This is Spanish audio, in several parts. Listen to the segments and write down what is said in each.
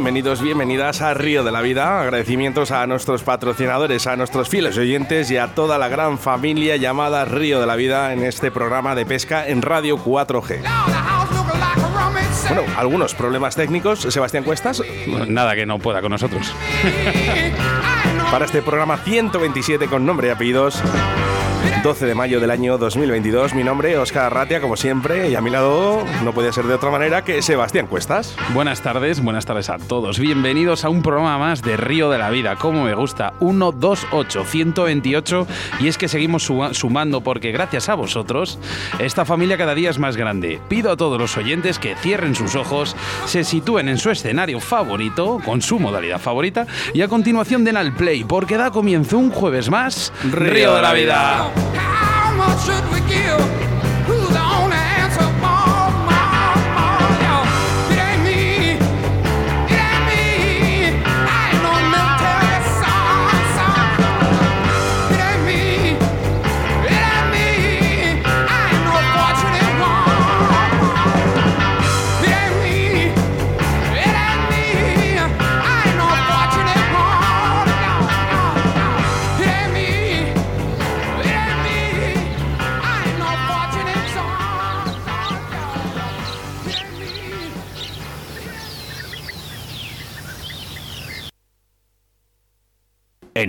Bienvenidos, bienvenidas a Río de la Vida. Agradecimientos a nuestros patrocinadores, a nuestros fieles oyentes y a toda la gran familia llamada Río de la Vida en este programa de pesca en Radio 4G. Lord, the house looking like a rummage set. Bueno, algunos problemas técnicos. Sebastián Cuestas, Nada que no pueda con nosotros. para este programa 127 con nombre y apellidos. 12 de mayo del año 2022. Mi nombre, Óscar Arratia, como siempre, y a mi lado no podía ser de otra manera que Sebastián Cuestas. Buenas tardes, buenas tardes a todos. Bienvenidos a un programa más de Río de la Vida. Como me gusta, 128, 128. Y es que seguimos suma- sumando porque gracias a vosotros, esta familia cada día es más grande. Pido a todos los oyentes que cierren sus ojos, se sitúen en su escenario favorito, con su modalidad favorita, y a continuación den al play porque da comienzo un jueves más. Río de la Vida. How much should we give?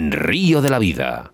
Río de la Vida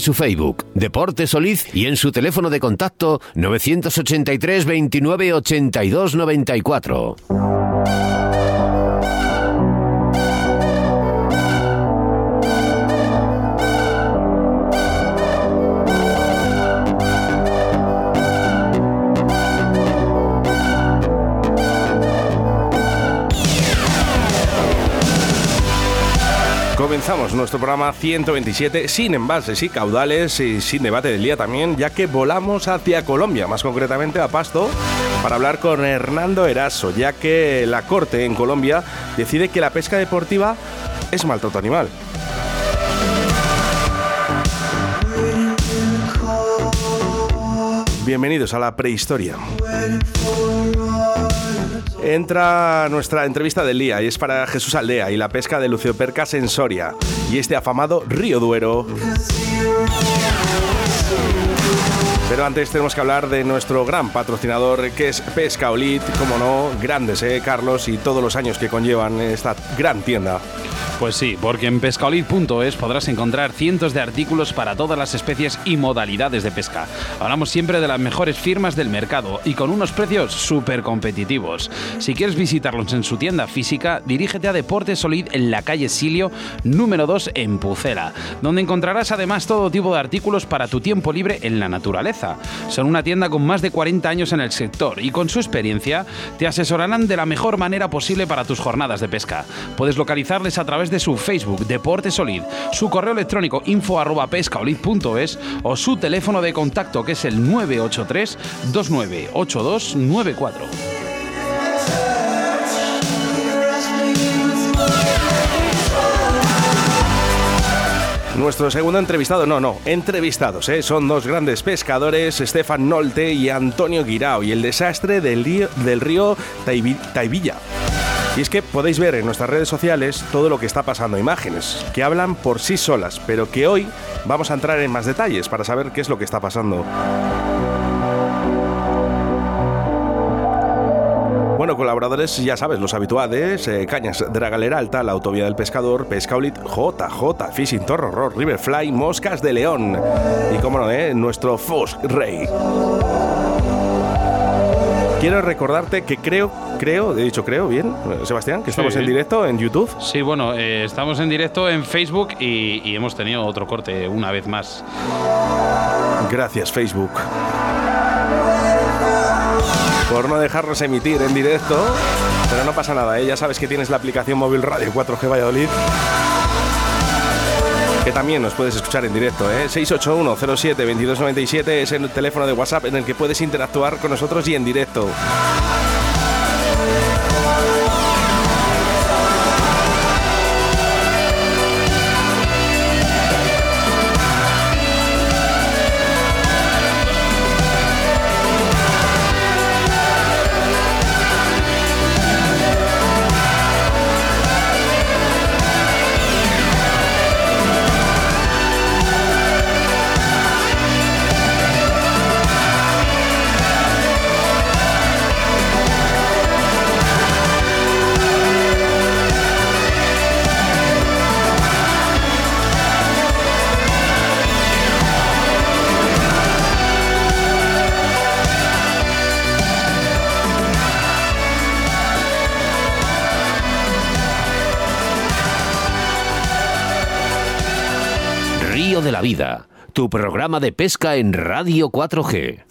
su Facebook, Deportes Soliz, y en su teléfono de contacto 983 29 82 94. Comenzamos nuestro programa 127 sin embalses y caudales y sin debate del día también, ya que volamos hacia Colombia, más concretamente a Pasto, para hablar con Hernando Eraso, ya que la Corte en Colombia decide que la pesca deportiva es maltrato animal. Bienvenidos a la prehistoria. Entra nuestra entrevista del día y es para Jesús Aldea y la pesca de Luciopercas en Soria y este afamado Río Duero. Pero antes tenemos que hablar de nuestro gran patrocinador que es Pescaolit, como no, grandes, ¿eh, Carlos? Y todos los años que conllevan esta gran tienda. Pues sí, porque en pescaolid.es podrás encontrar cientos de artículos para todas las especies y modalidades de pesca. Hablamos siempre de las mejores firmas del mercado y con unos precios súper competitivos. Si quieres visitarlos en su tienda física, dirígete a Deportes Solid en la calle Silio, número 2 en Pucela, donde encontrarás además todo tipo de artículos para tu tiempo libre en la naturaleza. Son una tienda con más de 40 años en el sector y con su experiencia te asesorarán de la mejor manera posible para tus jornadas de pesca. Puedes localizarles a través de su Facebook Deporte Solid, su correo electrónico info arroba o su teléfono de contacto que es el 983 298294. Nuestro segundo entrevistado, no, no, entrevistados, ¿eh? son dos grandes pescadores, Estefan Nolte y Antonio Guirao, y el desastre del río, del río Taibilla. Y es que podéis ver en nuestras redes sociales todo lo que está pasando, imágenes que hablan por sí solas, pero que hoy vamos a entrar en más detalles para saber qué es lo que está pasando. Bueno, colaboradores, ya sabes, los habituales, eh, Cañas de la Galera Alta, la Autovía del Pescador, Pescaulit, JJ, Fishing Torro, Riverfly, Moscas de León y, cómo no, eh, nuestro Fosk Rey. Quiero recordarte que creo, creo, he dicho creo, bien, Sebastián, que estamos Sí. en directo en YouTube. Sí, bueno, eh, estamos en directo en Facebook y, y hemos tenido otro corte una vez más. Gracias, Facebook. Por no dejarnos emitir en directo. Pero no pasa nada, ¿eh? ya sabes que tienes la aplicación móvil Radio 4G Valladolid. Que también nos puedes escuchar en directo, ¿eh? 681-07-2297 es el teléfono de WhatsApp en el que puedes interactuar con nosotros y en directo. Vida, tu programa de pesca en Radio 4G.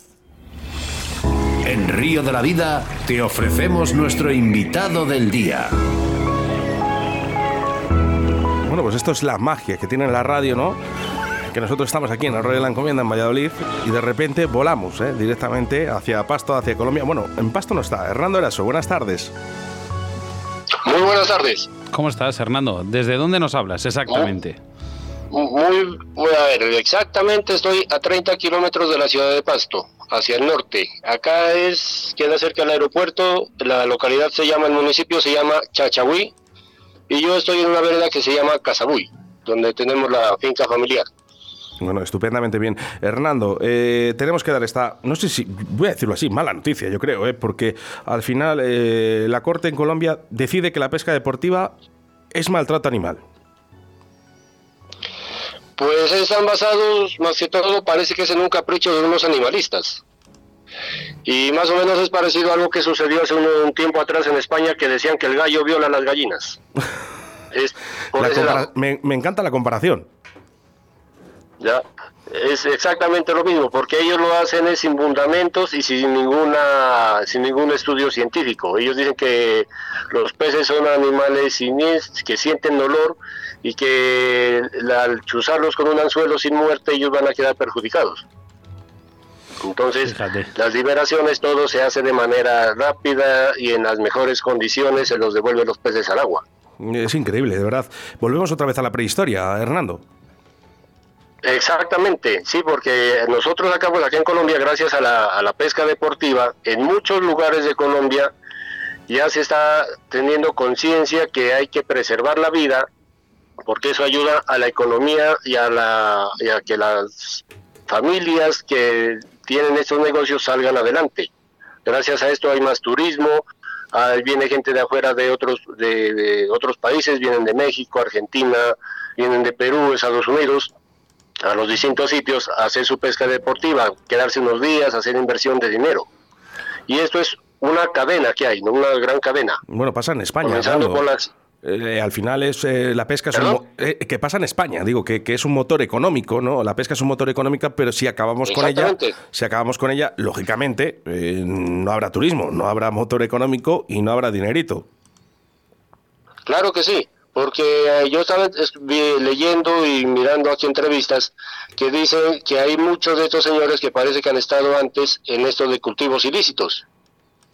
En Río de la Vida te ofrecemos nuestro invitado del día. Bueno, pues esto es la magia que tiene la radio, ¿no? Que nosotros estamos aquí en el Arroyo de la Encomienda, en Valladolid, y de repente volamos ¿eh? directamente hacia Pasto, hacia Colombia. Bueno, en Pasto no está. Hernando Eraso, buenas tardes. Muy buenas tardes. ¿Cómo estás, Hernando? ¿Desde dónde nos hablas exactamente? Muy, a ver, exactamente estoy a 30 kilómetros de la ciudad de Pasto, hacia el norte. Acá es, queda cerca del aeropuerto, la localidad se llama, el municipio se llama Chachahuí, y yo estoy en una vereda que se llama Casabuy, donde tenemos la finca familiar. Bueno, estupendamente bien. Hernando, eh, tenemos que dar esta, no sé si, voy a decirlo así, mala noticia, yo creo, ¿eh? porque al final eh, la Corte en Colombia decide que la pesca deportiva es maltrato animal. Pues están basados, más que todo, parece que es en un capricho de unos animalistas. Y más o menos es parecido a algo que sucedió hace un, un tiempo atrás en España, que decían que el gallo viola a las gallinas. Es por La ese compara- lado. me, me encanta la comparación. Ya, es exactamente lo mismo, porque ellos lo hacen es sin fundamentos y sin ninguna, sin ningún estudio científico. Ellos dicen que los peces son animales que sienten dolor y que la- al chuzarlos con un anzuelo sin muerte ellos van a quedar perjudicados. Entonces, Fíjate. las liberaciones todo se hace de manera rápida y en las mejores condiciones se los devuelven los peces al agua. Es increíble, de verdad. Volvemos otra vez a la prehistoria, Hernando. Exactamente, sí, porque nosotros acá, pues acá en Colombia, gracias a la, a la pesca deportiva, en muchos lugares de Colombia ya se está teniendo conciencia que hay que preservar la vida, porque eso ayuda a la economía y a, la, y a que las familias que tienen estos negocios salgan adelante. Gracias a esto hay más turismo, viene gente de afuera de otros, de, de otros países, vienen de México, Argentina, vienen de Perú, Estados Unidos a los distintos sitios a hacer su pesca deportiva, quedarse unos días, hacer inversión de dinero. Y esto es una cadena que hay, ¿no? una gran cadena. Bueno, pasa en España. Comenzando Hernando. con las... Eh, al final es eh, la pesca es un eh, que pasa en España, digo que, que es un motor económico, ¿no? La pesca es un motor económico, pero si acabamos con ella, si acabamos con ella, lógicamente no habrá turismo, no habrá motor económico y no habrá dinerito. Claro que sí, porque eh, yo estaba leyendo y mirando aquí entrevistas que dicen que hay muchos de estos señores que parece que han estado antes en esto de cultivos ilícitos,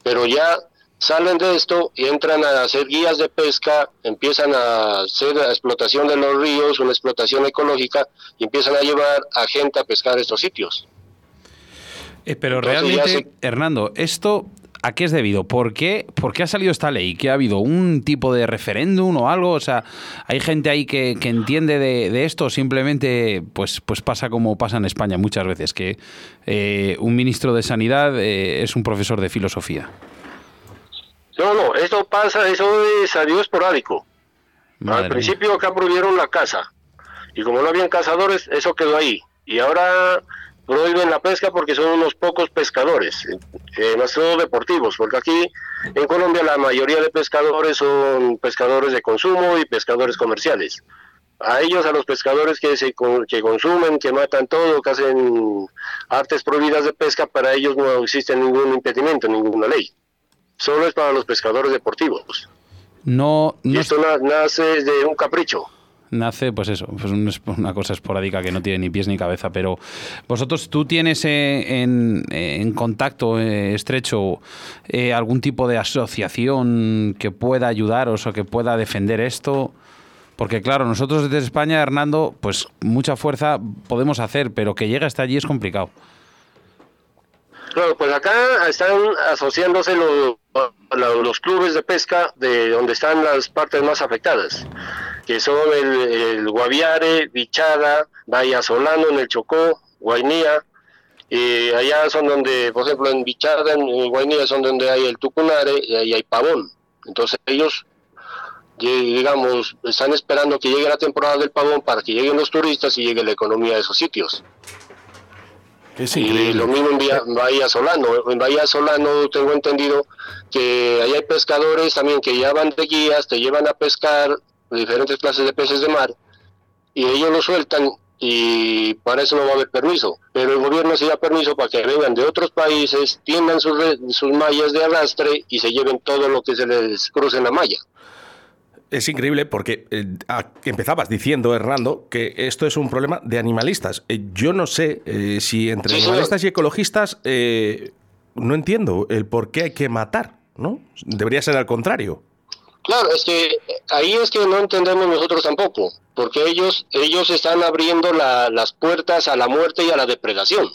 pero ya salen de esto y entran a hacer guías de pesca, empiezan a hacer la explotación de los ríos, una explotación ecológica, y empiezan a llevar a gente a pescar estos sitios. Eh, pero Entonces realmente, se- Hernando, esto ¿A qué es debido? ¿Por qué, ¿Por qué ha salido esta ley? ¿Que ha habido un tipo de referéndum o algo? O sea, ¿hay gente ahí que, que entiende de, de esto? o Simplemente, pues, pues pasa como pasa en España muchas veces, que eh, un ministro de Sanidad eh, es un profesor de filosofía. No, no, eso pasa, eso es, salió esporádico. Madre Al principio acá prohibieron la caza. Y como no habían cazadores, eso quedó ahí. Y ahora prohíben la pesca porque son unos pocos pescadores, eh, más que todo deportivos, porque aquí en Colombia la mayoría de pescadores son pescadores de consumo y pescadores comerciales. A ellos, a los pescadores que, se, que consumen, que matan todo, que hacen artes prohibidas de pesca, para ellos no existe ningún impedimento, ninguna ley. Solo es para los pescadores deportivos. No, Y no esto na- nace de un capricho. Nace, pues eso, pues un- una cosa esporádica que no tiene ni pies ni cabeza. Pero vosotros, ¿tú tienes eh, en, en contacto eh, estrecho eh, algún tipo de asociación que pueda ayudaros o que pueda defender esto? Porque claro, nosotros desde España, Hernando, pues mucha fuerza podemos hacer, pero que llegue hasta allí es complicado. Claro, pues acá están asociándose los, lo- los clubes de pesca de donde están las partes más afectadas, que son el, el Guaviare, Bichada, Bahía Solano, en el Chocó, Guainía, y allá son donde, por ejemplo, en Bichada, en Guainía son donde hay el Tucunare y ahí hay Pavón. Entonces ellos, di- digamos, están esperando que llegue la temporada del Pavón para que lleguen los turistas y llegue la economía de esos sitios. Es Y lo mismo en Bahía Solano. En Bahía Solano tengo entendido que ahí hay pescadores también que ya van de guías, te llevan a pescar diferentes clases de peces de mar y ellos lo sueltan y para eso no va a haber permiso. Pero el gobierno sí da permiso para que vengan de otros países, tiendan sus, sus mallas de arrastre y se lleven todo lo que se les cruce en la malla. Es increíble porque eh, a- empezabas diciendo, Hernando, que esto es un problema de animalistas. Eh, yo no sé eh, si entre Sí, señor. animalistas y ecologistas no entiendo el por qué hay que matar, ¿no? Debería ser al contrario. Claro, es que ahí es que no entendemos nosotros tampoco, porque ellos ellos están abriendo la- las puertas a la muerte y a la depredación.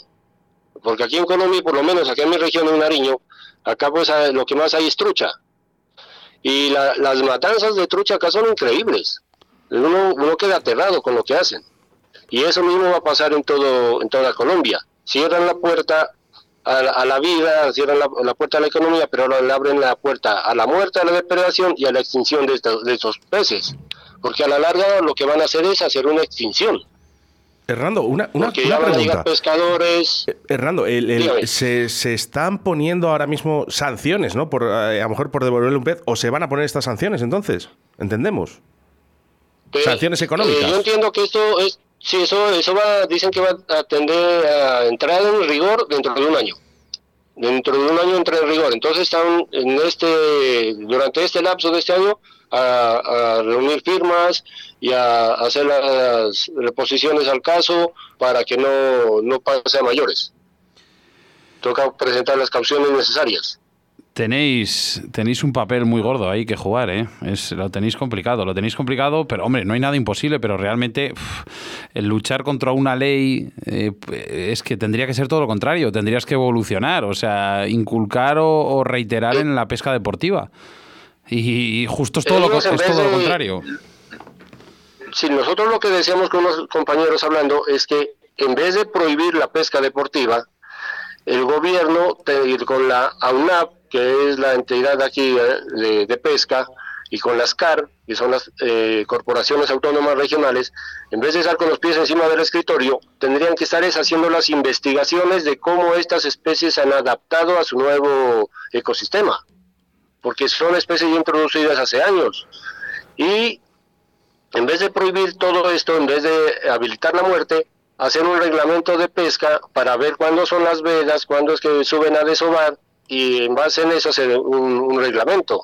Porque aquí en Colombia, por lo menos aquí en mi región, en Nariño, acá pues lo que más hay es trucha. Y la- las matanzas de trucha acá son increíbles. Uno, uno queda aterrado con lo que hacen. Y eso mismo va a pasar en todo en toda Colombia. Cierran la puerta a la, a la vida, cierran la, la puerta a la economía, pero ahora le abren la puerta a la muerte, a la depredación y a la extinción de estos, de estos peces. Porque a la larga lo que van a hacer es hacer una extinción. Hernando, una, una, Porque una ya van a pregunta. llegar pescadores. Eh, Hernando, el- el- Dígame. se, se están poniendo ahora mismo sanciones, ¿no? Por, eh, a lo mejor por devolverle un pez, o se van a poner estas sanciones entonces. ¿Entendemos? que- Sanciones económicas. eh, yo entiendo que esto es, sí, eso, eso va, dicen que va a tender a entrar en rigor dentro de un año. Dentro de un año entra en rigor. Entonces están en este, durante este lapso de este año a, reunir firmas y a, hacer las reposiciones al caso para que no, no pase a mayores. Toca presentar las cauciones necesarias. Tenéis, tenéis un papel muy gordo ahí que jugar, ¿eh? Es, lo tenéis complicado, lo tenéis complicado, pero hombre, no hay nada imposible, pero realmente el luchar contra una ley eh, es que tendría que ser todo lo contrario, tendrías que evolucionar, o sea, inculcar o, o reiterar en la pesca deportiva. Y, y justo es todo, lo, es vez todo lo contrario. si nosotros lo que decíamos con los compañeros hablando es que en vez de prohibir la pesca deportiva, el gobierno te- con la AUNAP, que es la entidad aquí eh, de, pesca, y con las CAR, que son las eh, corporaciones autónomas regionales, en vez de estar con los pies encima del escritorio, tendrían que estar es haciendo las investigaciones de cómo estas especies han adaptado a su nuevo ecosistema, porque son especies ya introducidas hace años. Y en vez de prohibir todo esto, en vez de habilitar la muerte, hacer un reglamento de pesca para ver cuándo son las vedas, cuándo es que suben a desovar y en base en eso hacer un, un reglamento.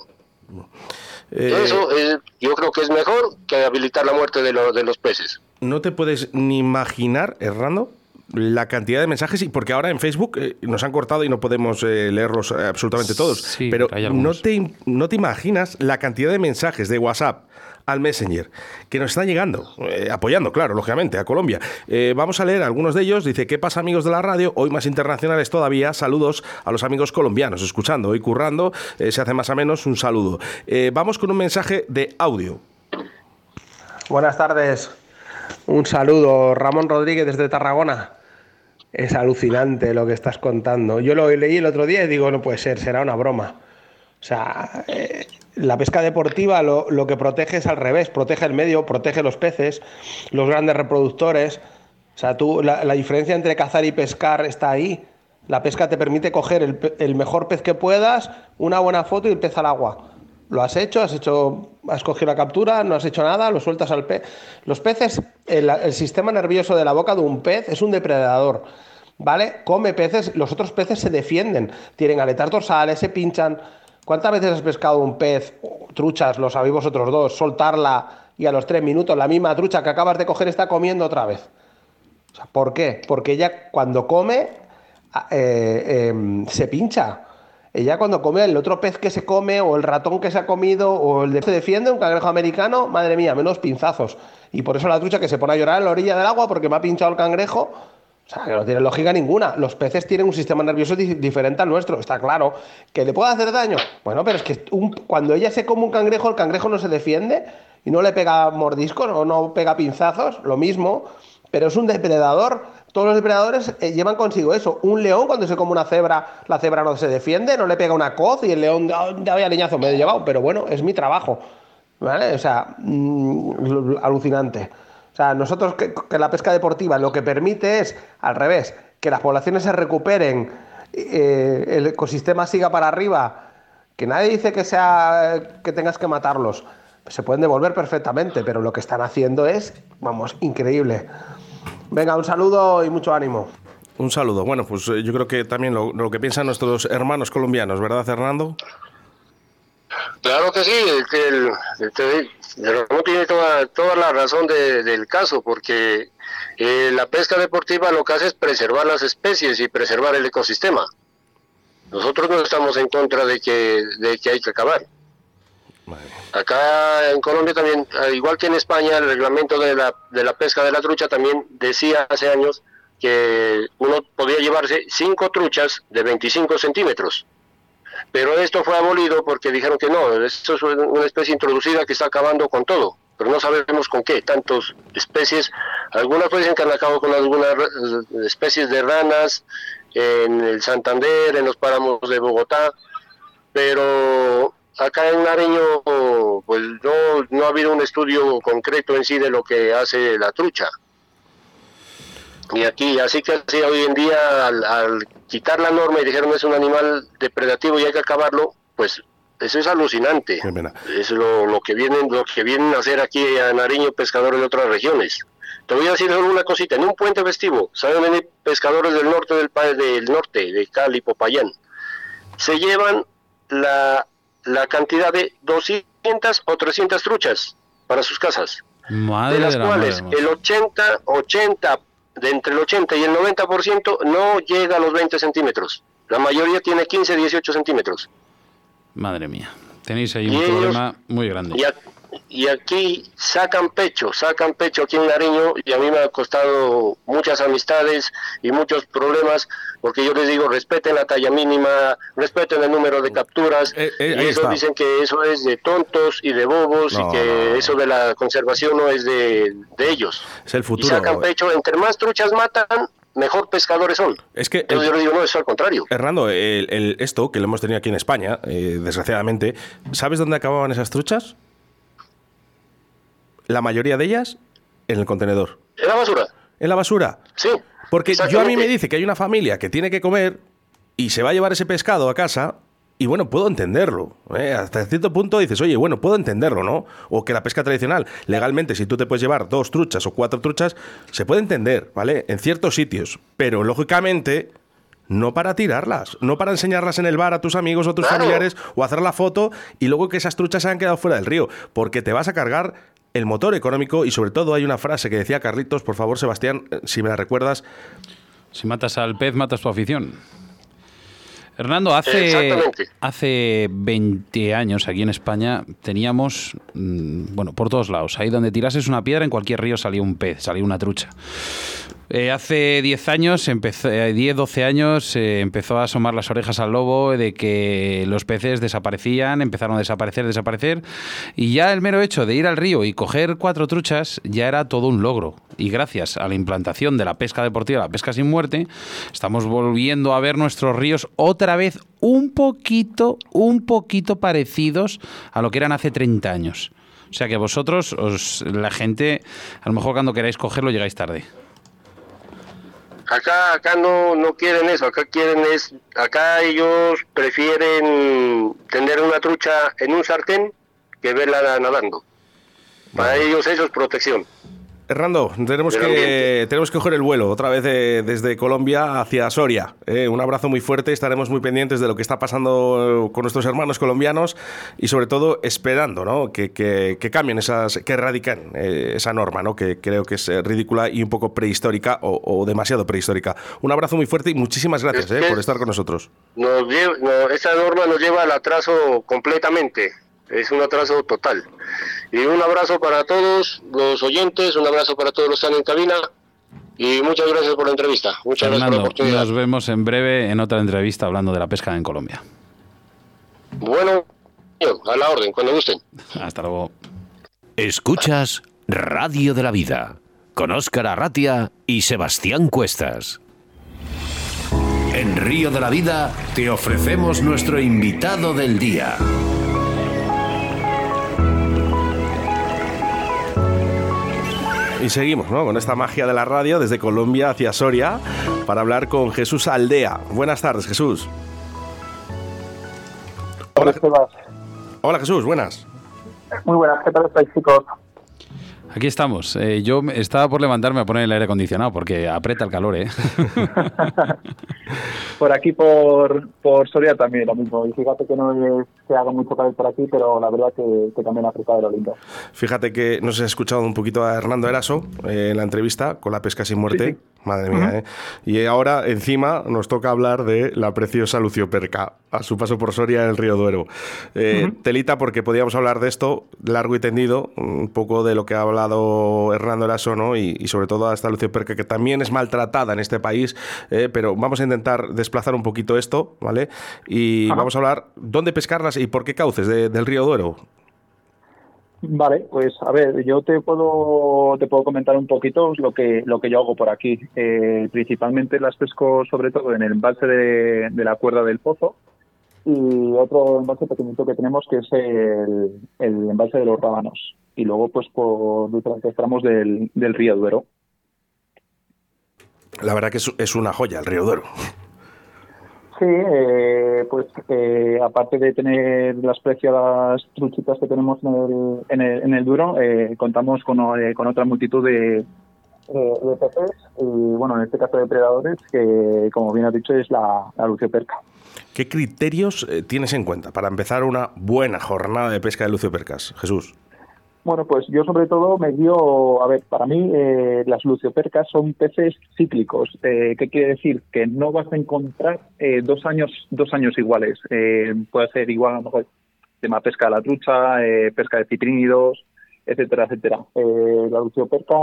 Eh, eso es, yo creo que es mejor que habilitar la muerte de, lo- de los peces. no te puedes ni imaginar, Hernando, la cantidad de mensajes, y porque ahora en Facebook eh, nos han cortado y no podemos eh, leerlos absolutamente todos. Sí, pero no te, no te imaginas la cantidad de mensajes de WhatsApp al Messenger, que nos están llegando, eh, apoyando, claro, lógicamente, a Colombia. Eh, vamos a leer algunos de ellos. Dice, ¿qué pasa amigos de la radio? Hoy más internacionales todavía. Saludos a los amigos colombianos, escuchando, hoy currando, eh, se hace más o menos un saludo. Vamos con un mensaje de audio. Buenas tardes. Un saludo, Ramón Rodríguez desde Tarragona. Es alucinante lo que estás contando. Yo lo leí el otro día y digo, no puede ser, será una broma. O sea, la pesca deportiva lo, lo que protege es al revés, protege el medio, protege los peces, los grandes reproductores. O sea, tú, la, la diferencia entre cazar y pescar está ahí. La pesca te permite coger el, el mejor pez que puedas, una buena foto y el pez al agua. Lo has hecho, has hecho, has cogido la captura, no has hecho nada, lo sueltas al pez. Los peces, el, el sistema nervioso de la boca de un pez es un depredador, ¿vale? Come peces, los otros peces se defienden, tienen aletas dorsales, se pinchan. ¿Cuántas veces has pescado un pez, truchas, lo sabéis vosotros dos, soltarla y a los tres minutos la misma trucha que acabas de coger está comiendo otra vez? ¿Por qué? Porque ella cuando come a- eh, em, se pincha. Ella cuando come el otro pez que se come o el ratón que se ha comido o el de se defiende, un cangrejo americano, madre mía, menos pinzazos. Y por eso la trucha que se pone a llorar en la orilla del agua porque me ha pinchado el cangrejo, o sea, que no tiene lógica ninguna. Los peces tienen un sistema nervioso di- diferente al nuestro, está claro. ¿Que le puede hacer daño? Bueno, pero es que un- cuando ella se come un cangrejo, el cangrejo no se defiende y no le pega mordiscos o no pega pinzazos, lo mismo, pero es un depredador. Todos los depredadores eh, llevan consigo eso. Un león, cuando se come una cebra, la cebra no se defiende, no le pega una coz y el león, "Ah, ya vaya leñazo, me he llevado, pero bueno, es mi trabajo. ¿Vale? O sea, mm, alucinante. O sea, nosotros que, que la pesca deportiva lo que permite es, al revés, que las poblaciones se recuperen, eh, el ecosistema siga para arriba, que nadie dice que sea que tengas que matarlos. Se pueden devolver perfectamente, pero lo que están haciendo es, vamos, increíble. Venga, un saludo y mucho ánimo. Un saludo. Bueno, pues eh, yo creo que también lo, lo que piensan nuestros hermanos colombianos, ¿verdad, Fernando? Claro que sí, es que el, este- Ramón tiene toda, toda la razón de- del caso, porque eh, la pesca deportiva lo que hace es preservar las especies y preservar el ecosistema. Nosotros no estamos en contra de que, de que hay que acabar. Acá en Colombia también, al igual que en España, el reglamento de la, de la pesca de la trucha también decía hace años que uno podía llevarse cinco truchas de 25 centímetros. Pero esto fue abolido porque dijeron que no, esto es una especie introducida que está acabando con todo, pero no sabemos con qué, tantas especies, algunas pues dicen que han acabado con algunas eh, especies de ranas en el Santander, en los páramos de Bogotá, pero acá en Nariño pues no, no ha habido un estudio concreto en sí de lo que hace la trucha. Y aquí, así que así hoy en día, al, al quitar la norma y dijeron es un animal depredativo y hay que acabarlo, pues eso es alucinante. Es lo, lo que vienen, lo que vienen a hacer aquí a Nariño pescadores de otras regiones. Te voy a decir solo una cosita, en un puente festivo, saben venir pescadores del norte del país, del norte, de Cali, Popayán, se llevan la, la cantidad de 200 o 300 truchas para sus casas Madre de las cuales el 80, 80, de entre el 80 y el 90% no llega a los 20 centímetros. La mayoría tiene 15, 18 centímetros. Madre mía. Tenéis ahí Y un ellos- problema muy grande. Y, a- y aquí sacan pecho, sacan pecho aquí en Nariño y a mí me ha costado muchas amistades y muchos problemas porque yo les digo respeten la talla mínima, respeten el número de capturas Eh, eh, y está. dicen que eso es de tontos y de bobos No, y que no, no. eso de la conservación no es de, de ellos. Es el Y futuro. sacan pecho, entre más truchas matan, mejor pescadores son. Es que Entonces el- yo digo, no, es al contrario. Hernando, el- el- esto que lo hemos tenido aquí en España, eh, desgraciadamente, ¿sabes dónde acababan esas truchas? La mayoría de ellas en el contenedor. Es la basura. En la basura. Sí. Porque yo a mí me dice que hay una familia que tiene que comer y se va a llevar ese pescado a casa. Y bueno, puedo entenderlo. ¿eh? Hasta cierto punto dices, oye, bueno, puedo entenderlo, ¿no? O que la pesca tradicional, legalmente, si tú te puedes llevar dos truchas o cuatro truchas, se puede entender, ¿vale? En ciertos sitios. Pero lógicamente, no para tirarlas, no para enseñarlas en el bar a tus amigos o a tus Claro. familiares o hacer la foto y luego que esas truchas se han quedado fuera del río. Porque te vas a cargar el motor económico y sobre todo hay una frase que decía Carlitos, por favor, Sebastián, eh, si me la recuerdas, Si matas al pez, matas tu afición. Hernando, hace, hace 20 años aquí en España teníamos, mm, bueno, por todos lados, ahí donde tirases una piedra, en cualquier río salía un pez, salía una trucha. Eh, hace 10 años, empezó, eh, 10, 12 años, eh, empezó a asomar las orejas al lobo de que los peces desaparecían, empezaron a desaparecer, desaparecer, y ya el mero hecho de ir al río y coger cuatro truchas ya era todo un logro. Y gracias a la implantación de la pesca deportiva, la pesca sin muerte, estamos volviendo a ver nuestros ríos otra vez un poquito, un poquito parecidos a lo que eran hace 30 años. O sea que vosotros, os, la gente, a lo mejor cuando queráis cogerlo llegáis tarde. Acá, acá no, no quieren eso, acá quieren es, acá ellos prefieren tener una trucha en un sartén que verla nadando. Para ellos eso es protección. Hernando, tenemos que, tenemos que coger el vuelo otra vez de- desde Colombia hacia Soria. Eh, un abrazo muy fuerte, estaremos muy pendientes de lo que está pasando con nuestros hermanos colombianos y sobre todo esperando ¿no? que, que- que cambien esas, que erradiquen eh, esa norma, ¿no? que creo que es eh, ridícula y un poco prehistórica o, o demasiado prehistórica. Un abrazo muy fuerte y muchísimas gracias Es eh, por estar con nosotros. Nos lle- no, esa norma nos lleva al atraso completamente, es un atraso total. Y un abrazo para todos los oyentes, un abrazo para todos los que están en cabina y muchas gracias por la entrevista. Muchas gracias por la Fernando, oportunidad. nos vemos en breve en otra entrevista hablando de la pesca en Colombia. Bueno, a la orden, cuando gusten. Hasta luego. Escuchas Radio de la Vida con Óscar Arratia y Sebastián Cuestas. En Río de la Vida te ofrecemos nuestro invitado del día. Y seguimos ¿no? con esta magia de la radio desde Colombia hacia Soria para hablar con Jesús Aldea. Buenas tardes, Jesús. Hola. Hola Jesús, buenas. Muy buenas, ¿qué tal estáis, chicos? Aquí estamos. Eh, yo estaba por levantarme a poner el aire acondicionado porque aprieta el calor, ¿eh? Por aquí, por, por Soria también lo mismo. Y fíjate que no es que haga mucho calor por aquí, pero la verdad que, que también ha apretado lo lindo. Fíjate que nos he escuchado un poquito a Hernando Eraso eh, en la entrevista con la pesca sin muerte. Sí, sí. Madre mía, ¿eh? Y ahora encima nos toca hablar de la preciosa Lucioperca a su paso por Soria en el río Duero. Eh, Telita, porque podíamos hablar de esto largo y tendido, un poco de lo que ha Hernando Eraso, ¿no? Y, y sobre todo a esta Lucioperca que también es maltratada en este país, eh, pero vamos a intentar desplazar un poquito esto, ¿vale? Y Ajá. vamos a hablar dónde pescarlas y por qué cauces de- del río Duero. Vale, pues a ver, yo te puedo te puedo comentar un poquito lo que lo que yo hago por aquí. Eh, principalmente las pesco sobre todo en el embalse de, de la cuerda del pozo y otro embalse pequeñito que tenemos que es el, el embalse de los rábanos y luego pues por diferentes tramos del, del río Duero. La verdad que es, es una joya el río Duero. Sí, eh, pues eh, aparte de tener las preciadas truchitas que tenemos en el, en el, en el duro, eh, contamos con, eh, con otra multitud de, de peces y, bueno, en este caso depredadores, que como bien has dicho es la, la lucioperca. ¿Qué criterios eh, tienes en cuenta para empezar una buena jornada de pesca de luciopercas, Jesús? Bueno, pues yo sobre todo me guío, a ver, para mí eh, las luciopercas son peces cíclicos. Eh, ¿Qué quiere decir? Que no vas a encontrar eh, dos años dos años iguales. Eh, puede ser igual a lo mejor tema pesca de la trucha, pesca de ciprínidos, etcétera, etcétera. La lucioperca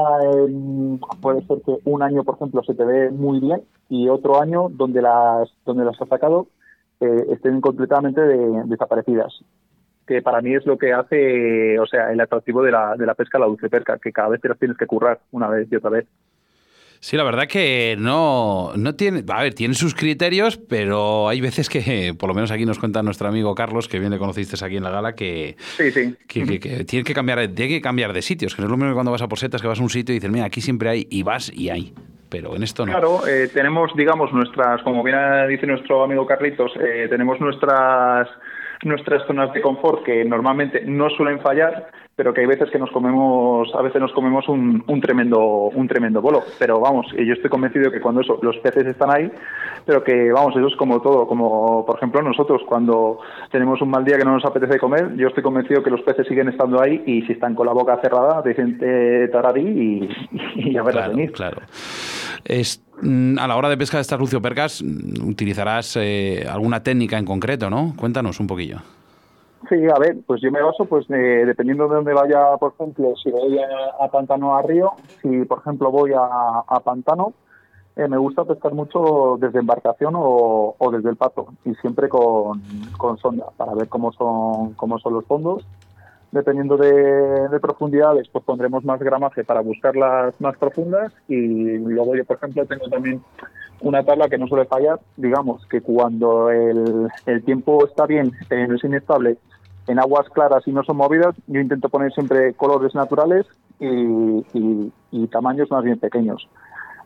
puede ser que un año, por ejemplo, se te ve muy bien y otro año donde las donde las has sacado eh, estén completamente de- desaparecidas que para mí es lo que hace, o sea, el atractivo de la, de la pesca la dulce perca, que cada vez te las tienes que currar una vez y otra vez. Sí, la verdad que no, no tiene, a ver, tiene sus criterios, pero hay veces que, por lo menos aquí nos cuenta nuestro amigo Carlos, que bien le conociste aquí en la gala, que, Sí, sí. que, que- que tiene que cambiar, tiene que cambiar de sitios, que no es lo mismo que cuando vas a por setas, que vas a un sitio y dices, mira, aquí siempre hay, y vas y hay, pero en esto no. Claro, eh, tenemos, digamos, nuestras, como bien dice nuestro amigo Carlitos, eh, tenemos nuestras nuestras zonas de confort que normalmente no suelen fallar, pero que hay veces que nos comemos, a veces nos comemos un, un tremendo un tremendo bolo. Pero vamos, yo estoy convencido que cuando eso, los peces están ahí, pero que vamos, eso es como todo, como por ejemplo nosotros cuando tenemos un mal día que no nos apetece comer, yo estoy convencido que los peces siguen estando ahí y si están con la boca cerrada, te dicen eh, tararí y, y ya verás Claro, venir. claro. Es- A la hora de pesca de estas luciopercas, mm, utilizarás eh, alguna técnica en concreto, ¿no? Cuéntanos un poquillo. Sí, a ver, pues yo me baso, pues de- dependiendo de dónde vaya, por ejemplo, si voy a, pantano a río, si por ejemplo voy a, a pantano, eh, me gusta pescar mucho desde embarcación o, o desde el pato y siempre con, con sonda para ver cómo son, cómo son los fondos. Dependiendo de, de profundidades, pues pondremos más gramaje para buscar las más profundas y luego yo, por ejemplo, tengo también una tabla que no suele fallar, digamos que cuando el, tiempo está bien, eh, no es inestable, en aguas claras y no son movidas, yo intento poner siempre colores naturales y tamaños más bien pequeños.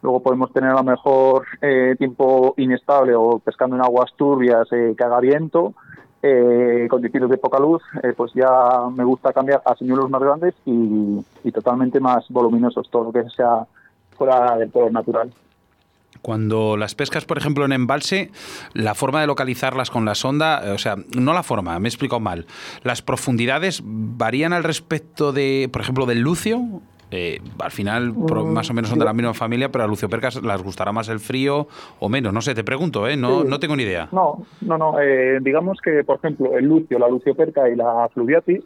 Luego podemos tener a lo mejor eh, tiempo inestable o pescando en aguas turbias eh, que haga viento, eh, condiciones de poca luz, eh, pues ya me gusta cambiar a señuelos más grandes y, y totalmente más voluminosos, todo lo que sea fuera del color natural. Cuando las pescas, por ejemplo, en embalse, la forma de localizarlas con la sonda, eh, o sea, no la forma, me he explicado mal. ¿Las profundidades varían al respecto de, por ejemplo, del lucio? Eh, al final, pro- más o menos son de la misma familia, pero a Lucio Percas las gustará más el frío o menos. No sé, te pregunto, ¿eh? No, Sí. no tengo ni idea. No, no, no. eh, digamos que, por ejemplo, el lucio, la lucioperca y la fluviatis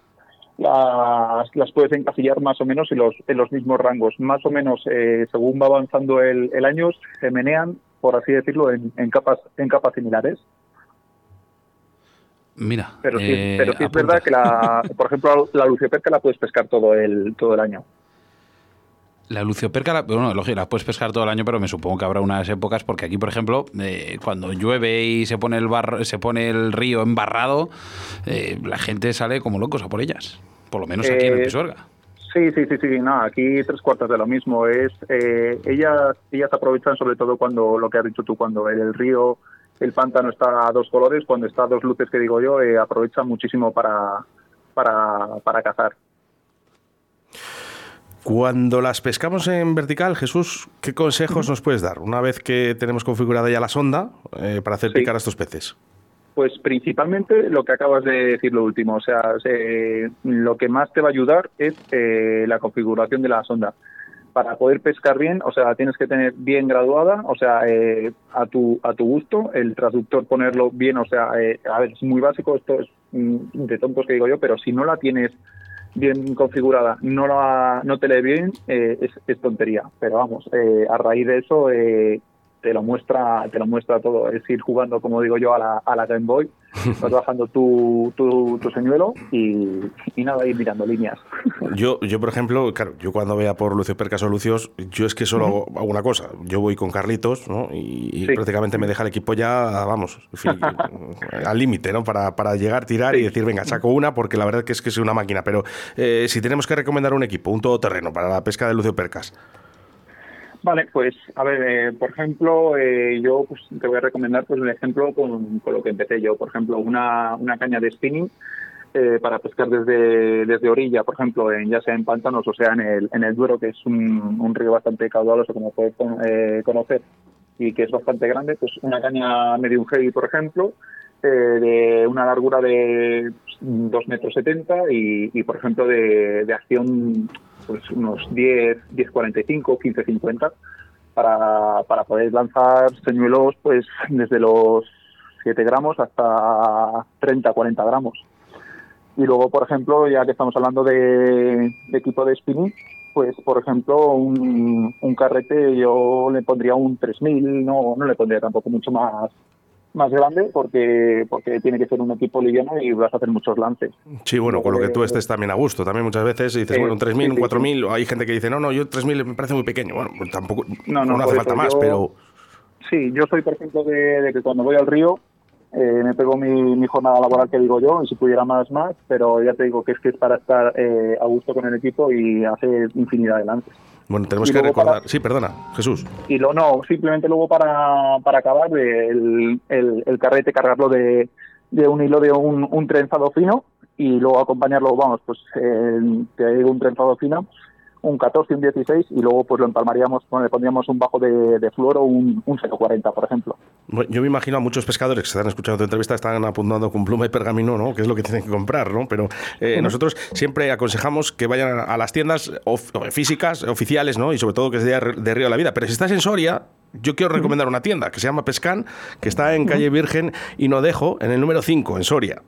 las, las puedes encasillar más o menos en los, en los mismos rangos. Más o menos, eh, según va avanzando el, el año, se menean, por así decirlo, en, en capas en capas similares. Mira. Pero sí, eh, pero sí es verdad que, la, por ejemplo, la lucioperca la puedes pescar todo el, todo el año. La lucioperca, la, bueno, lógico, la puedes pescar todo el año, pero me supongo que habrá unas épocas, porque aquí, por ejemplo, eh, cuando llueve y se pone el barro, se pone el río embarrado, eh, la gente sale como locos a por ellas. Por lo menos aquí en el Eh, Pisuerga. Sí, sí, sí, sí, no, aquí tres cuartas de lo mismo. Es eh, ellas, ellas aprovechan sobre todo cuando lo que has dicho tú, cuando el río, el pantano está a dos colores, cuando está a dos luces que digo yo, eh, aprovechan muchísimo para, para, para cazar. Cuando las pescamos en vertical, Jesús, ¿qué consejos nos puedes dar una vez que tenemos configurada ya la sonda eh, para hacer Sí. picar a estos peces? Pues principalmente lo que acabas de decir lo último, o sea, se- lo que más te va a ayudar es eh, la configuración de la sonda. Para poder pescar bien, o sea, tienes que tener bien graduada, o sea, eh, a tu a tu gusto, el transductor ponerlo bien, o sea, eh, a ver, es muy básico, esto es mm, de tontos que digo yo, pero si no la tienes bien configurada, no la no te lee bien, eh, es, es tontería. Pero vamos, eh, a raíz de eso eh, te lo muestra te lo muestra todo. Es ir jugando, como digo yo, a la, a la Game Boy, vas bajando tu, tu, tu señuelo y, y nada, ir mirando líneas. Yo, yo, por ejemplo, claro, yo cuando vea por Lucio Percas o Lucios, yo es que solo hago, hago una cosa. Yo voy con Carlitos, ¿no? Y, y Sí. prácticamente me deja el equipo ya, vamos, en fin, al límite, ¿no? Para, para llegar, tirar y decir, venga, saco una, porque la verdad que es que es una máquina. Pero eh, si tenemos que recomendar un equipo, un todoterreno para la pesca de Lucio Percas, Vale, pues a ver, eh, por ejemplo, eh, yo pues, te voy a recomendar pues un ejemplo con, con lo que empecé yo. Por ejemplo, una, una caña de spinning eh, para pescar desde, desde orilla, por ejemplo, en, ya sea en pantanos o sea en el, en el Duero, que es un, un río bastante caudaloso, como puedes eh, conocer, y que es bastante grande, pues una caña medium heavy, por ejemplo, eh, de una largura de 2 metros 70 y, y, por ejemplo, de, de acción pues unos 10, 10, 45, 15, 50 para, para poder lanzar señuelos pues desde los 7 gramos hasta 30, 40 gramos. Y luego, por ejemplo, ya que estamos hablando de, de equipo de spinning, pues, por ejemplo, un, un carrete yo le pondría un 3000, no, no le pondría tampoco mucho más más grande porque porque tiene que ser un equipo liviano y vas a hacer muchos lances. Sí, bueno, con lo que tú estés también a gusto. También muchas veces dices, eh, bueno, un 3.000, sí, un sí, 4.000. o Hay gente que dice, no, no, yo 3.000 me parece muy pequeño. Bueno, pues tampoco, No, no, no, hace falta más, yo- pero... Sí, yo soy, por ejemplo, de, de que cuando voy al río eh, me pego mi, mi jornada laboral que digo yo, y si pudiera más, más, pero ya te digo que es que es para estar eh, a gusto con el equipo y hacer infinidad de lances. Bueno, tenemos Y que recordar... para- Sí, perdona, Jesús. Y lo no, simplemente luego para, para acabar, el, el, el carrete cargarlo de, de un hilo de un, un trenzado fino y luego acompañarlo, vamos, pues eh, te digo un trenzado fino, un 14, un 16 y luego pues lo empalmaríamos, bueno, le pondríamos un bajo de, de fluoro, un, un 0,40 por ejemplo. Bueno, yo me imagino a muchos pescadores que están escuchando tu entrevista están apuntando con pluma y pergamino, ¿no? Que es lo que tienen que comprar, ¿no? Pero eh, nosotros siempre aconsejamos que vayan a las tiendas of- físicas, oficiales, ¿no? Y sobre todo que sea de Río de la Vida. Pero si estás en Soria, Yo quiero recomendar una tienda que se llama Pescan, que está en calle Virgen y no dejo, en el número 5, en Soria.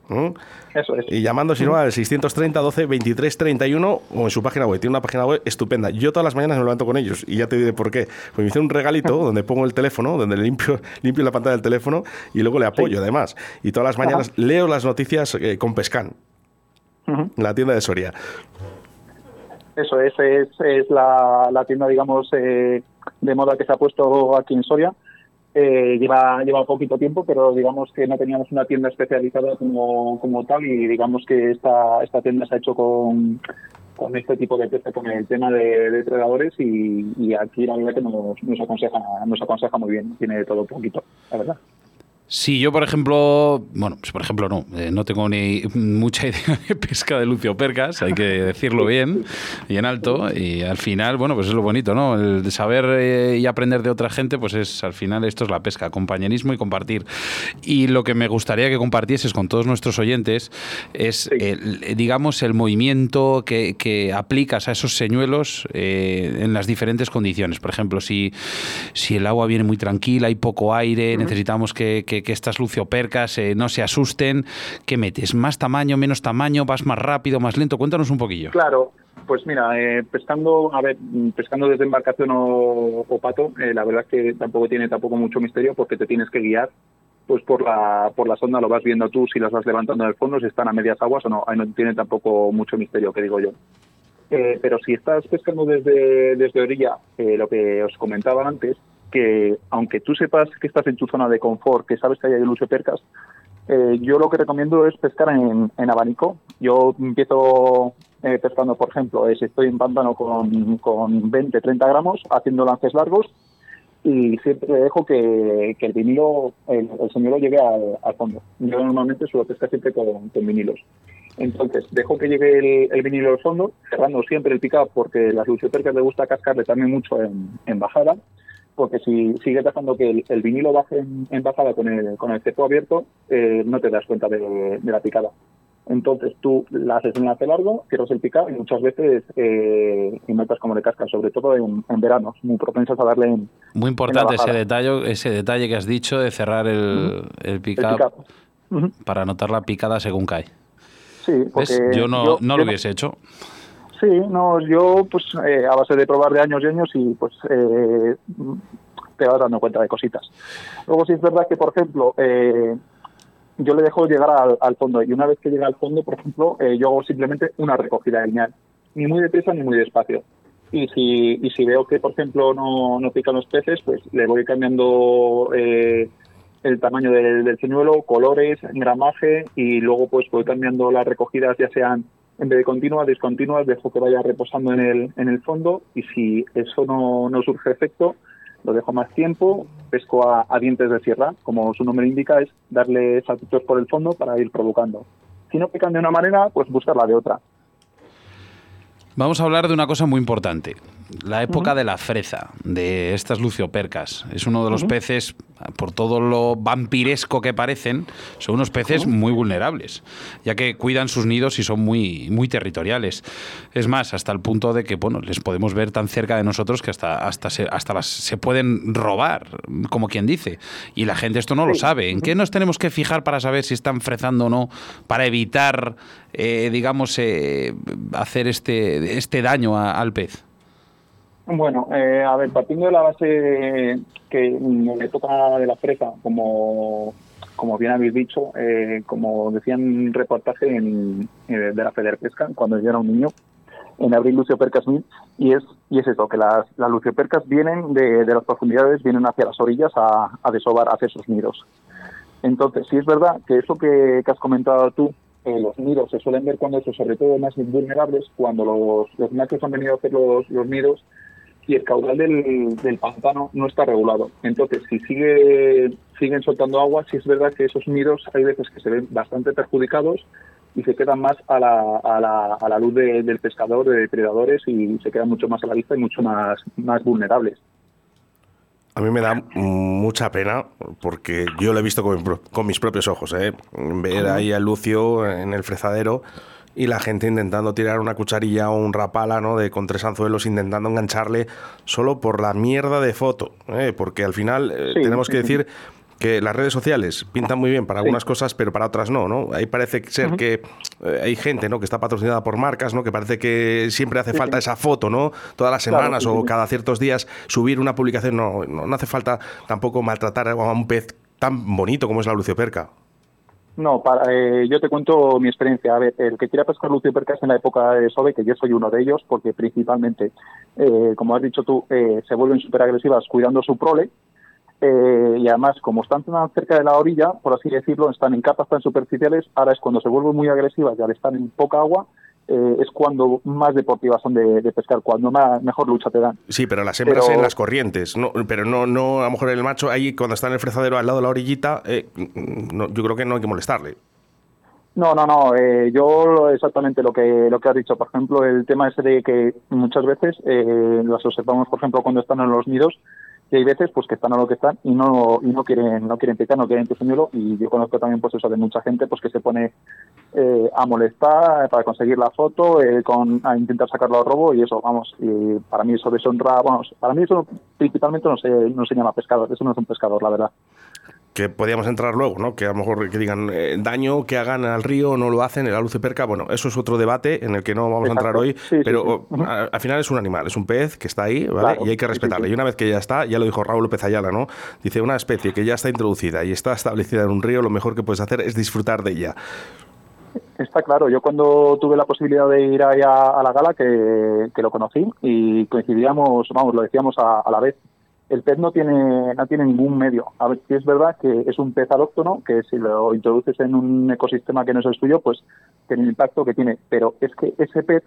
Eso es. Y llamando, si no, al 630 12 23 31 o en su página web. Tiene una página web estupenda. Yo todas las mañanas me levanto con ellos y ya te diré por qué. Pues me hice un regalito donde pongo el teléfono, donde limpio, limpio la pantalla del teléfono y luego le apoyo además. Y todas las mañanas leo las noticias eh, con Pescan, la tienda de Soria. Eso es, es, es la, la tienda, digamos, eh, de moda que se ha puesto aquí en Soria. Eh, lleva, lleva poquito tiempo, pero digamos que no teníamos una tienda especializada como, como tal y digamos que esta, esta tienda se ha hecho con, con este tipo de pesca, con el tema de, de y, aquí la verdad que nos, nos, aconseja, nos aconseja muy bien, tiene todo poquito, la verdad. Sí, yo por ejemplo, bueno, pues por ejemplo no, eh, no tengo ni mucha idea de pesca de Lucio Percas, hay que decirlo bien y en alto, y al final, bueno, pues es lo bonito, ¿no? El de saber eh, y aprender de otra gente, pues es al final esto es la pesca, compañerismo y compartir. Y lo que me gustaría que compartieses con todos nuestros oyentes es, digamos, el movimiento que, que aplicas a esos señuelos eh, en las diferentes condiciones. Por ejemplo, si, si el agua viene muy tranquila, hay poco aire, necesitamos que, que- que estas luciopercas eh, no se asusten. ¿Qué metes? ¿Más tamaño, menos tamaño? ¿Vas más rápido, más lento? Cuéntanos un poquillo. Claro, pues mira, eh, pescando, a ver, pescando desde embarcación o, o pato, eh, la verdad es que tampoco tiene tampoco mucho misterio porque te tienes que guiar pues por la por la sonda lo vas viendo tú si las vas levantando del fondo si están a medias aguas o no ahí no tiene tampoco mucho misterio que digo yo Eh, pero si estás pescando desde desde orilla eh, lo que os comentaba antes que aunque tú sepas que estás en tu zona de confort que sabes que hay lucio percas eh, yo lo que recomiendo es pescar en, en abanico. Yo empiezo eh, pescando, por ejemplo, si estoy en pantano con, con 20, 30 gramos, haciendo lances largos y siempre dejo que, que el vinilo, el, el señuelo llegue al, al fondo. Yo normalmente suelo pescar siempre con, con vinilos. Entonces, dejo que llegue el, el vinilo al fondo, cerrando siempre el pick-up porque las luciopercas le gusta cascarle también mucho en, en bajada porque si sigues dejando que el, el vinilo baje en, en bajada con el, con el cepo abierto, eh, no te das cuenta de, de la picada. Entonces tú la haces en enlace largo, cierras el picado y muchas veces eh, y notas como le cascas, sobre todo en, en verano, muy propensas a darle en, Muy importante ese detalle, ese detalle que has dicho de cerrar el. Ujú. para notar la picada según cae. Sí, ¿Ves? porque Yo no, yo- no yo lo hubiese hecho. Sí, no, yo pues eh, a base de probar de años y años y pues eh, te vas dando cuenta de cositas. Luego sí es verdad que, por ejemplo, eh, yo le dejo llegar al, fondo y una vez que llega al fondo, por ejemplo, eh, yo hago simplemente una recogida lineal, ni muy deprisa ni muy despacio. Y si, y si veo que, por ejemplo, no, no pican los peces, pues le voy cambiando eh, el tamaño del, del señuelo, colores, gramaje y luego pues voy cambiando las recogidas ya sean en vez de continuas, discontinuas, dejo que vaya reposando en el, en el fondo y si eso no, no surge efecto, lo dejo más tiempo, pesco a, dientes de sierra, como su nombre indica, es darle saltitos por el fondo para ir provocando. Si no pican de una manera, pues buscarla de otra. Vamos a hablar de una cosa muy importante. La época de la freza, de estas luciopercas. Es uno de los peces, por todo lo vampiresco que parecen, son unos peces muy vulnerables, ya que cuidan sus nidos y son muy, muy territoriales. Es más, hasta el punto de que bueno, les podemos ver tan cerca de nosotros que hasta, hasta, se, hasta las, se pueden robar, como quien dice. Y la gente esto no lo sabe. ¿En qué nos tenemos que fijar para saber si están frezando o no? Para evitar, eh, digamos, eh, hacer este, este daño a- al pez. Bueno, eh, a ver, partiendo de la base que la época de la fresa, como, como bien habéis dicho, eh, como decía en un reportaje en, eh, de la Feder Pesca, cuando yo era un niño, en abril Luciopercas mil, y es, y es eso, que las, las luciopercas vienen de, de las profundidades, vienen hacia las orillas a, a desovar, a hacer sus nidos. Entonces, sí es verdad que eso que, que has comentado tú, eh, los nidos se suelen ver cuando eso, sobre todo más vulnerables, cuando los, los machos han venido a hacer los, los nidos y el caudal del, del pantano no está regulado. Entonces, si sigue siguen soltando agua, sí es verdad que esos nidos hay veces que se ven bastante perjudicados y se quedan más a la, a la, a la luz de- del pescador, de depredadores y se quedan mucho más a la vista y mucho más, más vulnerables. A mí me da mucha pena porque yo lo he visto con, con mis propios ojos, ¿eh? ver ahí a Lucio en el frezadero y la gente intentando tirar una cucharilla o un rapala, ¿no? De con tres anzuelos, intentando engancharle solo por la mierda de foto, ¿eh? porque al final eh, Sí, tenemos sí, que sí. decir que las redes sociales pintan muy bien para algunas cosas, pero para otras no, ¿no? Ahí parece ser que eh, hay gente, ¿no? Que está patrocinada por marcas, ¿no? Que parece que siempre hace falta esa foto, ¿no? Todas las semanas o cada ciertos días subir una publicación. No, no, no hace falta tampoco maltratar a un pez tan bonito como es la lucioperca. No, para, eh, yo te cuento mi experiencia. A ver, el que quiera pescar lucio percas en la época de SOBE, que yo soy uno de ellos, porque principalmente, eh, como has dicho tú, eh, se vuelven súper agresivas cuidando su prole. eh, y además, como están tan cerca de la orilla, por así decirlo, están en capas tan superficiales, ahora es cuando se vuelven muy agresivas y al estar en poca agua, eh, es cuando más deportivas son de, de pescar, cuando más, mejor lucha te dan. Sí, pero las hembras Pero- en las corrientes, no, pero no, no, a lo mejor el macho ahí cuando está en el frezadero al lado de la orillita, eh, no, yo creo que no hay que molestarle. No, no, no. eh, yo exactamente lo que lo que has dicho. Por ejemplo, el tema ese de que muchas veces eh, las observamos, por ejemplo, cuando están en los nidos, y hay veces pues que están a lo que están y no y no quieren no quieren picar, no quieren señuelo. Y yo conozco también pues eso de mucha gente pues que se pone eh, a molestar para conseguir la foto, eh, con a intentar sacarlo al robo y eso, vamos. Y para mí eso deshonra, vamos, para mí eso principalmente no se no se llama pescador. Eso no es un pescador, la verdad. Que podíamos entrar luego, ¿no? Que a lo mejor que digan eh, daño que hagan al río, no lo hacen, el aluce perca. Bueno, eso es otro debate en el que no vamos a entrar hoy, Sí, pero sí. Ujú. a- al final es un animal, es un pez que está ahí, ¿vale? Claro. Y hay que respetarle. Y una vez que ya está, ya lo dijo Raúl López Ayala, ¿no? Dice, una especie que ya está introducida y está establecida en un río, lo mejor que puedes hacer es disfrutar de ella. Está claro, yo cuando tuve la posibilidad de ir ahí a, la gala, que, lo conocí y coincidíamos, vamos, lo decíamos a, a la vez, el pez no tiene, no tiene ningún medio. A ver, si es verdad que es un pez alóctono, que si lo introduces en un ecosistema que no es el suyo, pues tiene el impacto que tiene. Pero es que ese pez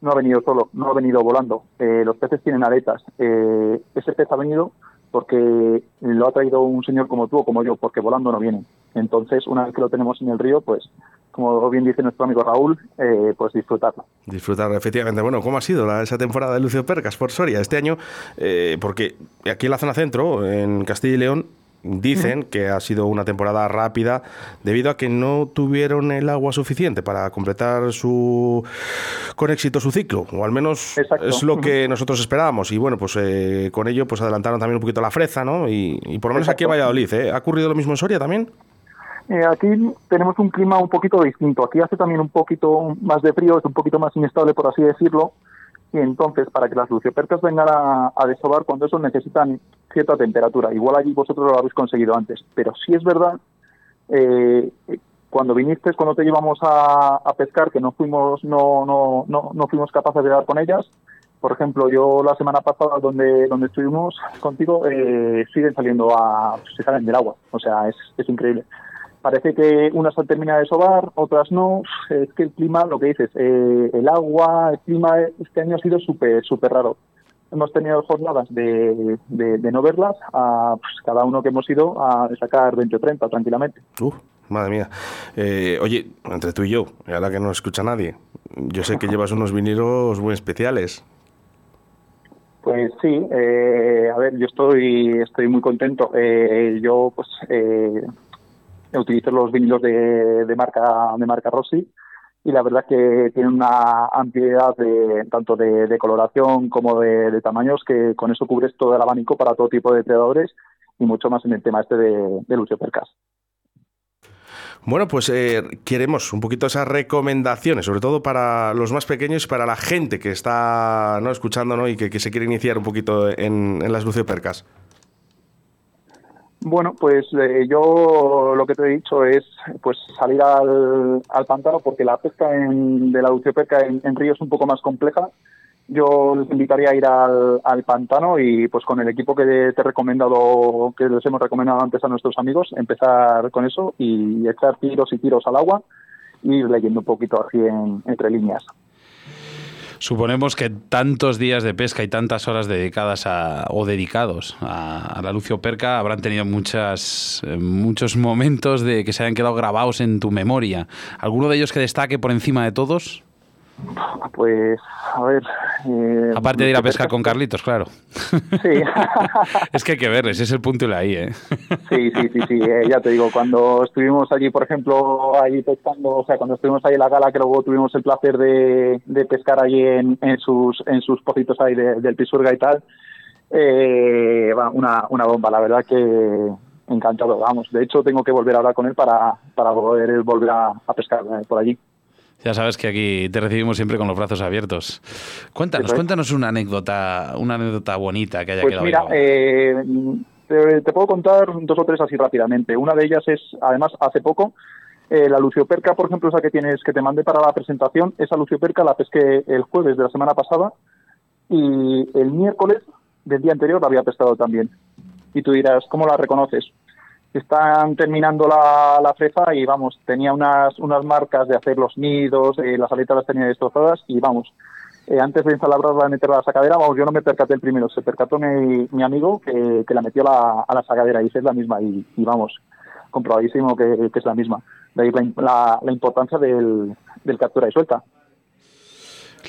no ha venido solo, no ha venido volando. Eh, los peces tienen aletas. Eh, ese pez ha venido porque lo ha traído un señor como tú o como yo, porque volando no vienen. Entonces, una vez que lo tenemos en el río, pues, como bien dice nuestro amigo Raúl, eh, pues disfrutarlo. Disfrutar, efectivamente. Bueno, ¿cómo ha sido la- esa temporada de Lucio Percas por Soria este año? Eh, porque aquí en la zona centro, en Castilla y León, dicen que ha sido una temporada rápida debido a que no tuvieron el agua suficiente para completar su con éxito su ciclo, o al menos Exacto. es lo que nosotros esperábamos. Y bueno, pues eh, con ello pues adelantaron también un poquito la freza, ¿no? Y, y por lo menos aquí en. Valladolid, ¿eh? ¿Ha ocurrido lo mismo en Soria también? Eh, aquí tenemos un clima un poquito distinto. Aquí hace también un poquito más de frío, es un poquito más inestable, por así decirlo. Y entonces, para que las luciopercas vengan a, desovar, cuando eso necesitan cierta temperatura. Igual allí vosotros lo habéis conseguido antes. Pero sí es verdad, eh, cuando viniste, cuando te llevamos a, a pescar, que no fuimos, no, no, no, no fuimos capaces de dar con ellas, por ejemplo, yo la semana pasada donde donde estuvimos contigo eh, siguen saliendo a se salen del agua, o sea es, es increíble. Parece que unas han terminado de sobar, otras no. Es que el clima, lo que dices, eh, el agua, el clima este año ha sido súper súper raro. Hemos tenido jornadas de, de, de no verlas, a pues, cada uno que hemos ido a sacar 20 o 30 tranquilamente. Uf, madre mía. Eh, oye, entre tú y yo, ahora que no escucha nadie, yo sé que llevas unos vinilos muy especiales. Pues sí, eh, a ver, yo estoy estoy muy contento. Eh, yo pues eh, utilizo los vinilos de, de marca de marca Rossi y la verdad que tienen una ampliedad de tanto de, coloración como de, tamaños que con eso cubres todo el abanico para todo tipo de depredadores y mucho más en el tema este de, de Lucio Percas. Bueno, pues eh, queremos un poquito esas recomendaciones, sobre todo para los más pequeños y para la gente que está ¿no? escuchando ¿no? y que, se quiere iniciar un poquito en, las luciopercas. Bueno, pues eh, yo lo que te he dicho es pues salir al, al pantano porque la pesca en, de la lucioperca en, en río es un poco más compleja. Yo les invitaría a ir al, al pantano y pues con el equipo que te he recomendado, que les hemos recomendado antes a nuestros amigos, empezar con eso y echar tiros y tiros al agua y ir leyendo un poquito así en, entre líneas. Suponemos que tantos días de pesca y tantas horas dedicadas a, o dedicados a, la Lucio Perca habrán tenido muchas, eh, muchos momentos de que se hayan quedado grabados en tu memoria. ¿Alguno de ellos que destaque por encima de todos? Pues, a ver. eh, Aparte de ir a pescar con Carlitos, claro. Sí. es que hay que verles, es el punto y la I, ¿eh? Sí, sí, sí, sí, eh, ya te digo, cuando estuvimos allí, por ejemplo, allí pescando, o sea, cuando estuvimos ahí en la gala, que luego tuvimos el placer de, de pescar allí en, en sus en sus pocitos ahí de- del Pisurga y tal, eh, una, una bomba, la verdad que encantado, vamos. De hecho, tengo que volver a hablar con él para, para poder volver a, a pescar eh, por allí. Ya sabes que aquí te recibimos siempre con los brazos abiertos. Cuéntanos, Eso es. cuéntanos una anécdota, una anécdota bonita que haya Pues quedado mira, eh, te, te puedo contar dos o tres así rápidamente. Una de ellas es, además, hace poco, eh, la lucioperca, por ejemplo, esa que tienes que te mandé para la presentación, esa lucioperca la pesqué el jueves de la semana pasada y el miércoles del día anterior la había pescado también. Y tú dirás, ¿cómo la reconoces? Están terminando la, la fresa y vamos, tenía unas, unas marcas de hacer los nidos, eh, las aletas las tenía destrozadas y vamos, eh, antes de instalarla, meter a la sacadera, vamos, yo no me percaté el primero, se percató mi, mi amigo que, que la metió a la, a la sacadera y es la misma y, y vamos, comprobadísimo que, que es la misma. De ahí la, la- la importancia del, del captura y suelta.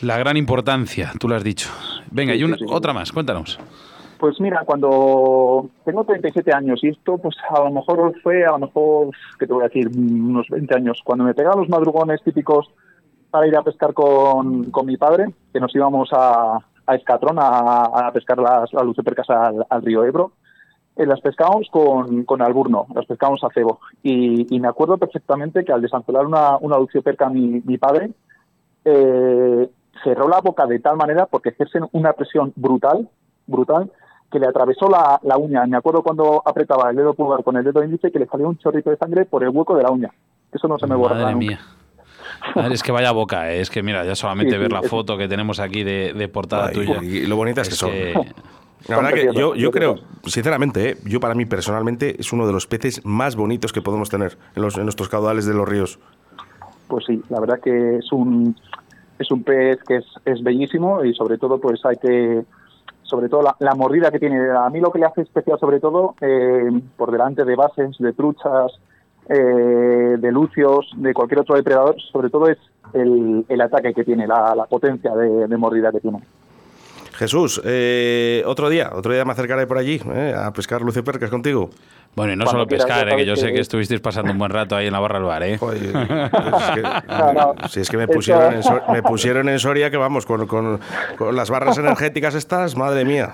La gran importancia, tú lo has dicho. Venga, Sí, y una, sí, sí. otra más, cuéntanos. Pues mira, cuando tengo 37 años y esto, pues a lo mejor fue, a lo mejor, ¿qué te voy a decir? Unos 20 años. Cuando me pegaba los madrugones típicos para ir a pescar con, con mi padre, que nos íbamos a, a Escatrón a, a pescar las, las lucepercas al, río Ebro, eh, las pescábamos con, con alburno, las pescábamos a cebo. Y, y me acuerdo perfectamente que al desanzuelar una, una lucioperca mi, mi padre, eh, cerró la boca de tal manera porque ejercen una presión brutal, brutal, que le atravesó la, la uña. Me acuerdo cuando apretaba el dedo pulgar con el dedo índice que le salió un chorrito de sangre por el hueco de la uña. Eso no se me borra Madre nunca. mía. Madre, es que vaya boca, ¿eh? es que mira, ya solamente Sí, sí, ver la es- foto que tenemos aquí de, de portada Ay, tuya. y lo bonitas que son. La verdad que yo, yo creo, sinceramente, ¿eh? yo para mí personalmente es uno de los peces más bonitos que podemos tener en, los, en nuestros caudales de los ríos. Pues sí, la verdad que es un es un pez que es, es bellísimo y sobre todo pues hay que sobre todo la, la mordida que tiene. A mí lo que le hace especial sobre todo eh, por delante de bases, de truchas, eh, de lucios, de cualquier otro depredador, sobre todo es el, el ataque que tiene, la, la potencia de, de mordida que tiene. Jesús, eh, otro día, otro día me acercaré por allí eh, a pescar lucipercas contigo. Bueno, y no Cuando solo quieras, pescar, eh, que yo sé que- estuvisteis pasando un buen rato ahí en la barra del bar, ¿eh? Joder, es que, No, no. si es que me pusieron, en, Sor- me pusieron en Soria que vamos, con, con- con las barras energéticas estas, madre mía.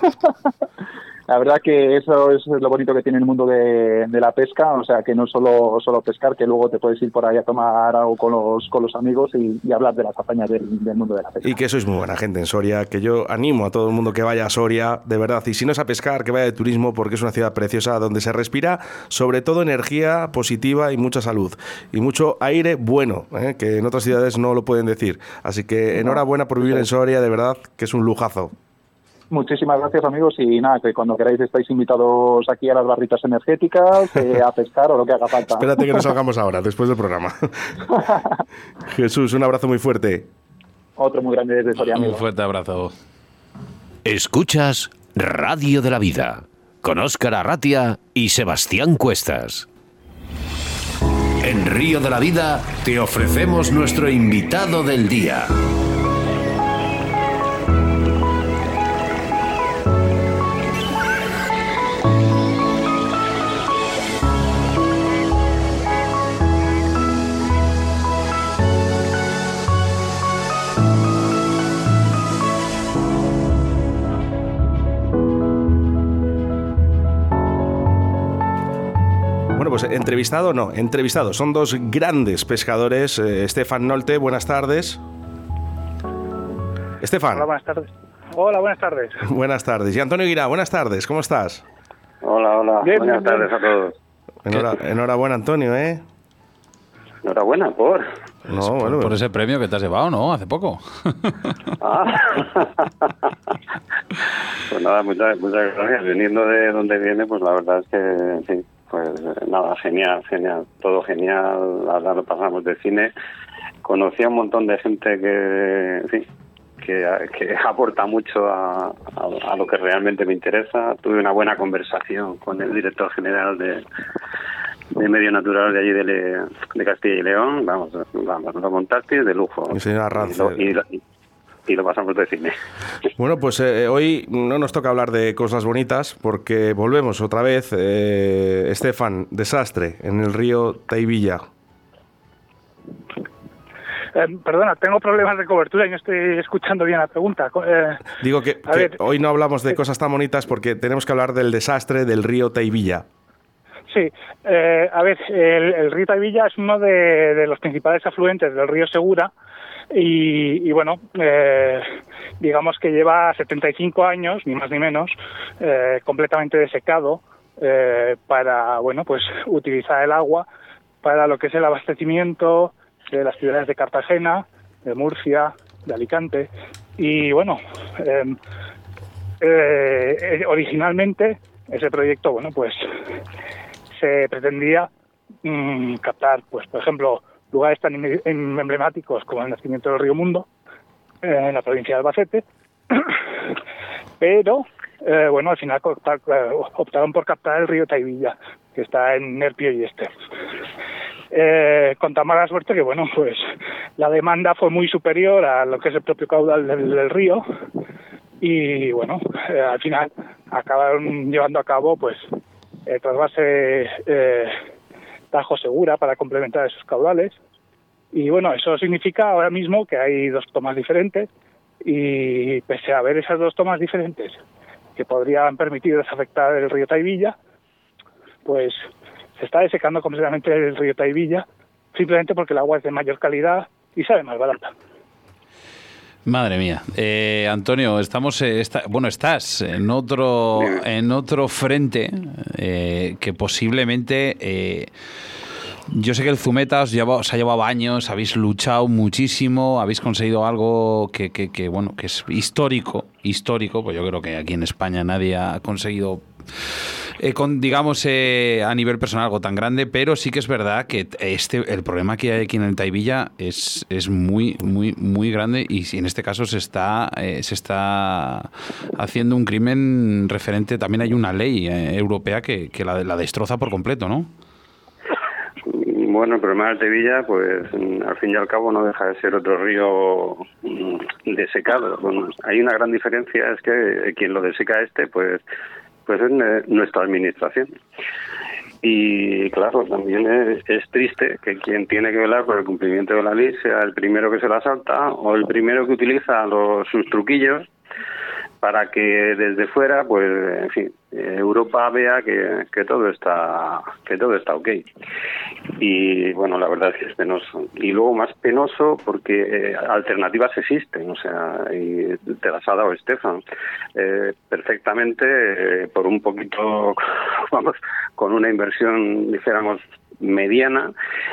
La verdad que eso es lo bonito que tiene el mundo de, de la pesca, o sea que no solo solo pescar, que luego te puedes ir por ahí a tomar algo con los, con los amigos y, y hablar de las hazañas del, del mundo de la pesca. Y que sois muy buena gente en Soria, que yo animo a todo el mundo que vaya a Soria, de verdad. Y si no es a pescar, que vaya de turismo, porque es una ciudad preciosa donde se respira sobre todo energía positiva y mucha salud. Y mucho aire bueno, ¿eh? que en otras ciudades no lo pueden decir. Así que enhorabuena por vivir en Soria, de verdad, que es un lujazo. Muchísimas gracias amigos y nada, que cuando queráis estáis invitados aquí a las barritas energéticas, eh, a pescar o lo que haga falta. Espérate que nos salgamos ahora, después del programa. Jesús, un abrazo muy fuerte. Otro muy grande desde Soria, Un fuerte abrazo. Escuchas Radio de la Vida con Óscar Arratia y Sebastián Cuestas. En Río de la Vida te ofrecemos nuestro invitado del día. Pues entrevistado no, entrevistado. Son dos grandes pescadores. Eh, Estefan Nolte, buenas tardes. Estefan, Hola, buenas tardes. Hola, buenas tardes. buenas tardes. Y Antonio Guirá, buenas tardes, ¿cómo estás? Hola, hola. Bien, Buenas bien, bien. tardes a todos. Enhora- enhorabuena, Antonio, ¿eh? Enhorabuena por. No, bueno, Por ese premio que te has llevado, ¿no? Hace poco. Ah. pues nada, muchas, muchas gracias. Viniendo de donde viene, pues la verdad es que sí, pues eh, nada, genial, genial. Todo genial. Ahora lo pasamos de cine. Conocí a un montón de gente que, fin, que, que aporta mucho a, a- a lo que realmente me interesa. Tuve una buena conversación con el director general de, de medio natural de allí de, Le- de Castilla y León, vamos, vamos, lo montaste de lujo. Y, Rance. lo, y lo- y lo pasamos de cine. Bueno, pues eh, hoy no nos toca hablar de cosas bonitas porque volvemos otra vez. Eh, Estefan, desastre en el río Taivilla. Eh, perdona, tengo problemas de cobertura y no estoy escuchando bien la pregunta. Eh, Digo que, A que ver, hoy no hablamos de cosas tan bonitas porque tenemos que hablar del desastre del río Taivilla. sí, eh, a ver, el, el río Taivilla es uno de, de los principales afluentes del río Segura y, y bueno, eh, digamos que lleva 75 años, ni más ni menos, eh, completamente desecado eh, para, bueno, pues utilizar el agua para lo que es el abastecimiento de las ciudades de Cartagena, de Murcia, de Alicante. Y bueno, em, eh, originalmente ese proyecto, bueno, pues se pretendía mm, captar, pues por ejemplo, lugares tan em- em- emblemáticos como el nacimiento del río Mundo eh, en la provincia de Albacete, pero eh, bueno, al final eh, optaron por captar el río Taivilla, que está en Nerpio y este. Con tan mala suerte que, bueno, pues la demanda fue muy superior a lo que es el propio caudal del, río y, bueno, al final acabaron llevando a cabo, pues, el trasvase Tajo Segura para complementar esos caudales. Y, bueno, eso significa ahora mismo que hay dos tomas diferentes y, pese a haber esas dos tomas diferentes que podrían permitir desafectar el río Taivilla, pues se está desecando completamente el río Taivilla simplemente porque el agua es de mayor calidad y sabe más barata. Madre mía, Eh, Antonio, estamos, eh, está- bueno, estás en otro, en otro frente eh, que posiblemente, eh, yo sé que el Zumeta os, lleva- os ha llevado años, habéis luchado muchísimo, habéis conseguido algo que, que- que, bueno, que es histórico, histórico, pues yo creo que aquí en España nadie ha conseguido eh, con, digamos, eh, a nivel personal algo tan grande, pero sí que es verdad que este, el problema que hay aquí en el Taivilla es, es muy, muy, muy grande y en este caso se está, eh, se está haciendo un crimen referente, también hay una ley eh, europea que, la, destroza por completo, ¿no? Bueno, el problema del Tevilla, pues al fin y al cabo no deja de ser otro río mm, desecado. Bueno, hay una gran diferencia, es que quien lo deseca este, pues, pues es ne- nuestra administración. Y claro, también es, es triste que quien tiene que velar por el cumplimiento de la ley sea el primero que se la salta o el primero que utiliza los, sus truquillos para que desde fuera, pues, en fin, Europa vea que, que todo está que todo está ok. Y bueno, la verdad es que es penoso. Y luego más penoso porque eh, alternativas existen, o sea, y te las ha dado Estefan eh, perfectamente eh, por un poquito, vamos, con una inversión, dijéramos, mediana,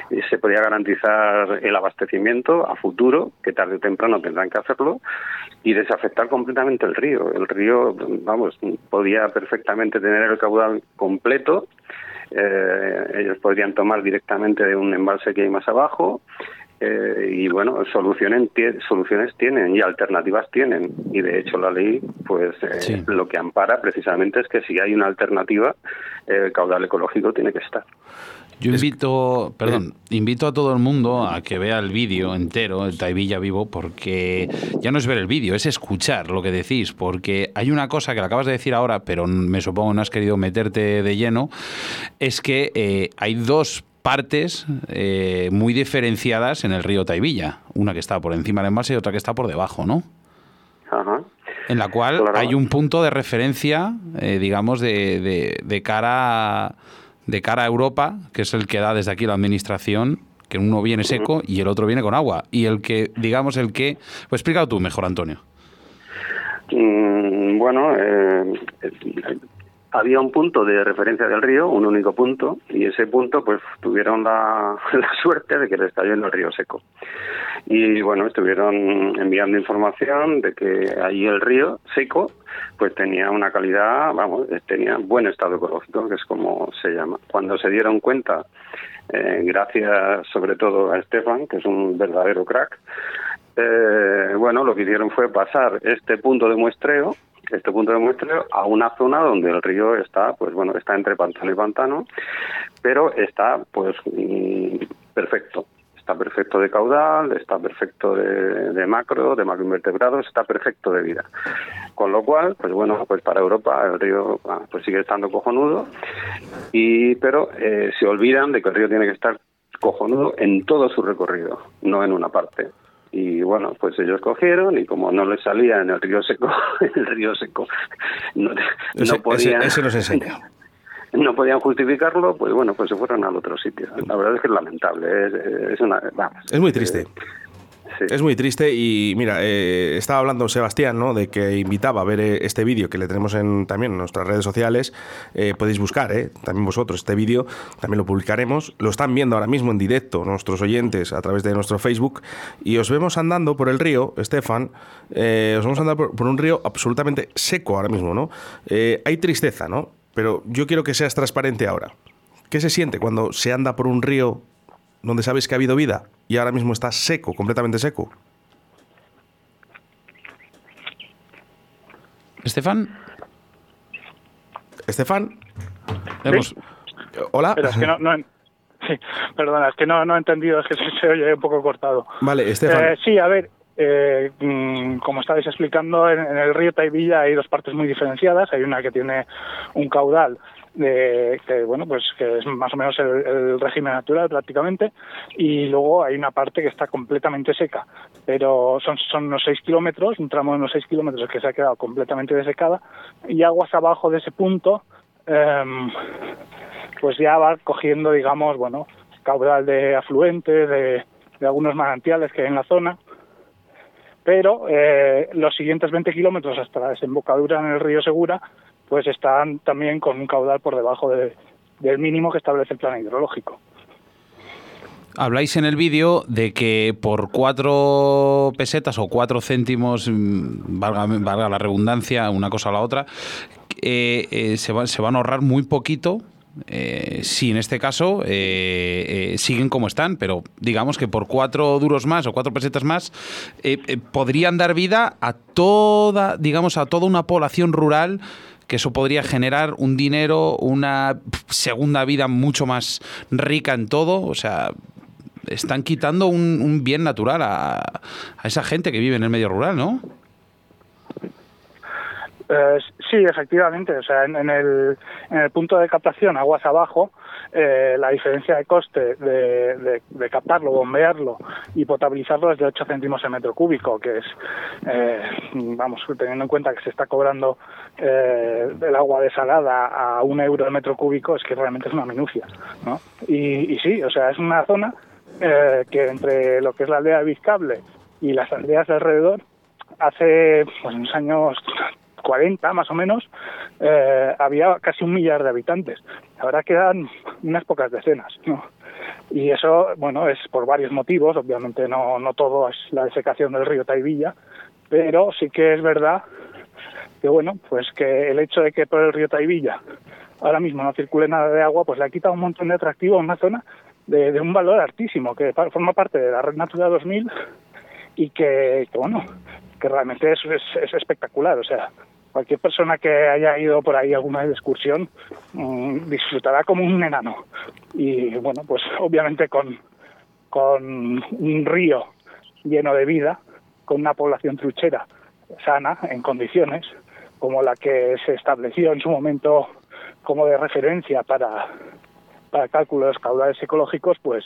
eh, se podía garantizar el abastecimiento a futuro, que tarde o temprano tendrán que hacerlo, y desafectar completamente el río. El río, vamos, podía perfectamente tener el caudal completo, eh, ellos podrían tomar directamente de un embalse que hay más abajo, eh, y bueno, soluciones, soluciones tienen y alternativas tienen. Y de hecho la ley, pues eh, Sí. lo que ampara precisamente es que si hay una alternativa, el caudal ecológico tiene que estar. Yo invito, perdón, invito a todo el mundo a que vea el vídeo entero, el Taivilla vivo, porque ya no es ver el vídeo, es escuchar lo que decís, porque hay una cosa que lo acabas de decir ahora, pero me supongo no has querido meterte de lleno, es que eh, hay dos partes eh, muy diferenciadas en el río Taivilla, una que está por encima del embalse y otra que está por debajo, ¿no? Ajá. En la cual Claro. hay un punto de referencia, eh, digamos, de, de- de cara a- de cara a Europa, que es el que da desde aquí la administración, que uno viene seco y el otro viene con agua. Y el que, digamos, el que... Pues explícalo tú mejor, Antonio. Mm, bueno, eh, había un punto de referencia del río, un único punto, y ese punto pues tuvieron la, suerte de que les cayó en el río seco. Y bueno, estuvieron enviando información de que allí el río seco pues tenía una calidad, vamos, tenía buen estado ecológico, que es como se llama. Cuando se dieron cuenta, eh, gracias sobre todo a Estefan, que es un verdadero crack, eh, bueno, lo que hicieron fue pasar este punto de muestreo, este punto de muestreo, a una zona donde el río está, pues bueno, está entre pantano y pantano, pero está pues mm, perfecto. Está perfecto de caudal, está perfecto de, de macro, de macroinvertebrados, está perfecto de vida. Con lo cual, pues bueno, pues para Europa el río ah, pues sigue estando cojonudo, y pero eh, se olvidan de que el río tiene que estar cojonudo en todo su recorrido, no en una parte. Y bueno, pues ellos cogieron y como no les salía en el río seco, el río seco no, no Ese, podían, ese- ese nos enseña. no podían justificarlo, pues bueno, pues se fueron al otro sitio. La verdad es que es lamentable, es, es una, vamos, Es muy triste. Es muy triste y mira, eh, estaba hablando Sebastián, ¿no? De que invitaba a ver eh, este vídeo que le tenemos en, también en nuestras redes sociales. Eh, podéis buscar, ¿eh? También vosotros este vídeo, también lo publicaremos. Lo están viendo ahora mismo en directo nuestros oyentes a través de nuestro Facebook y os vemos andando por el río, Estefan, os vemos andando por, por un río absolutamente seco ahora mismo, ¿no? Hay tristeza, ¿no? Pero yo quiero que seas transparente ahora. ¿Qué se siente cuando se anda por un río donde sabes que ha habido vida y ahora mismo está seco, completamente seco? Estefan, Estefan, hemos- hola. Pero es que no, sí, perdona, es que no, no he entendido, es que se, se oye un poco cortado. Vale, Estefan. Eh, sí, a ver, eh, mm, como estabais explicando, en, en el río Taivilla hay dos partes muy diferenciadas. Hay una que tiene un caudal de, que, bueno, pues que es más o menos el, el régimen natural prácticamente, y luego hay una parte que está completamente seca. Pero son, son unos 6 kilómetros, un tramo de unos 6 kilómetros que se ha quedado completamente desecada, y aguas abajo de ese punto, em, pues ya va cogiendo, digamos, bueno, caudal de afluentes, de, de algunos manantiales que hay en la zona. Pero eh, los siguientes 20 kilómetros hasta la desembocadura en el río Segura, pues están también con un caudal por debajo de- del mínimo que establece el plan hidrológico. habláis en el vídeo de que por cuatro pesetas o cuatro céntimos, mm, valga, valga la redundancia, una cosa o la otra, eh, eh, se, va- van a ahorrar muy poquito. eh, si en este caso eh, eh, siguen como están, pero digamos que por cuatro duros más o cuatro pesetas más eh, eh, podrían dar vida a toda, digamos, a toda una población rural que eso podría generar un dinero, una segunda vida mucho más rica en todo. O sea, están quitando un, bien natural a, esa gente que vive en el medio rural, ¿no? Eh, sí, efectivamente. O sea, en, en el punto de captación, aguas abajo, eh, la diferencia de coste de, de- captarlo, bombearlo y potabilizarlo es de 8 céntimos el metro cúbico, que es, eh, vamos, teniendo en cuenta que se está cobrando eh, el agua desalada a un euro el metro cúbico, es que realmente es una minucia. ¿no? Y, sí, o sea, es una zona eh, que entre lo que es la aldea de Vizcable y las aldeas de alrededor, hace pues, unos años 40 más o menos, eh, había casi un millar de habitantes. Ahora quedan unas pocas decenas. ¿no? Y eso, bueno, es por varios motivos. Obviamente no, no todo es la desecación del río Taivilla, pero sí que es verdad que, bueno, pues que el hecho de que por el río Taivilla ahora mismo no circule nada de agua, pues le ha quitado un montón de atractivo a una zona de, de un valor altísimo, que forma parte de la Red Natura 2000 y que, bueno, que realmente es, es, es espectacular. O sea, cualquier persona que haya ido por ahí alguna excursión mm, disfrutará como un enano. Y bueno, pues obviamente con, con un río lleno de vida, con una población truchera sana, en condiciones, como la que se estableció en su momento como de referencia para, para el cálculo de los caudales ecológicos, pues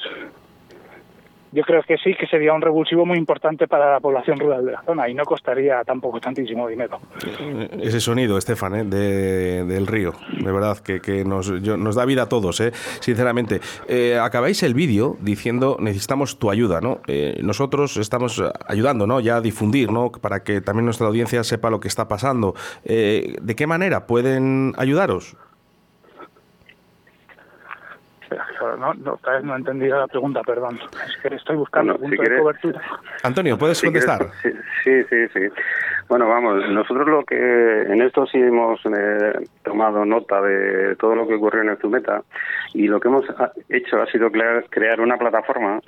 yo creo que sí que sería un revulsivo muy importante para la población rural de la zona y no costaría tampoco tantísimo dinero. Ese sonido, Estefan, ¿eh? de- del río, de verdad, que, que nos, nos da vida a todos, ¿eh? sinceramente. Eh, acabáis el vídeo diciendo necesitamos tu ayuda, ¿no? Eh, nosotros estamos ayudando, ¿no? Ya a difundir, ¿no? Para que también nuestra audiencia sepa lo que está pasando. Eh, ¿De qué manera pueden ayudaros? No, no, otra vez no he entendido la pregunta, perdón. Es que estoy buscando Bueno, si punto de quieres- cobertura. Antonio, ¿puedes Si contestar? sí, sí, sí, sí. Bueno, vamos, nosotros lo que en esto sí hemos eh, tomado nota de todo lo que ocurrió en el Zumeta y lo que hemos hecho ha sido crear, crear una plataforma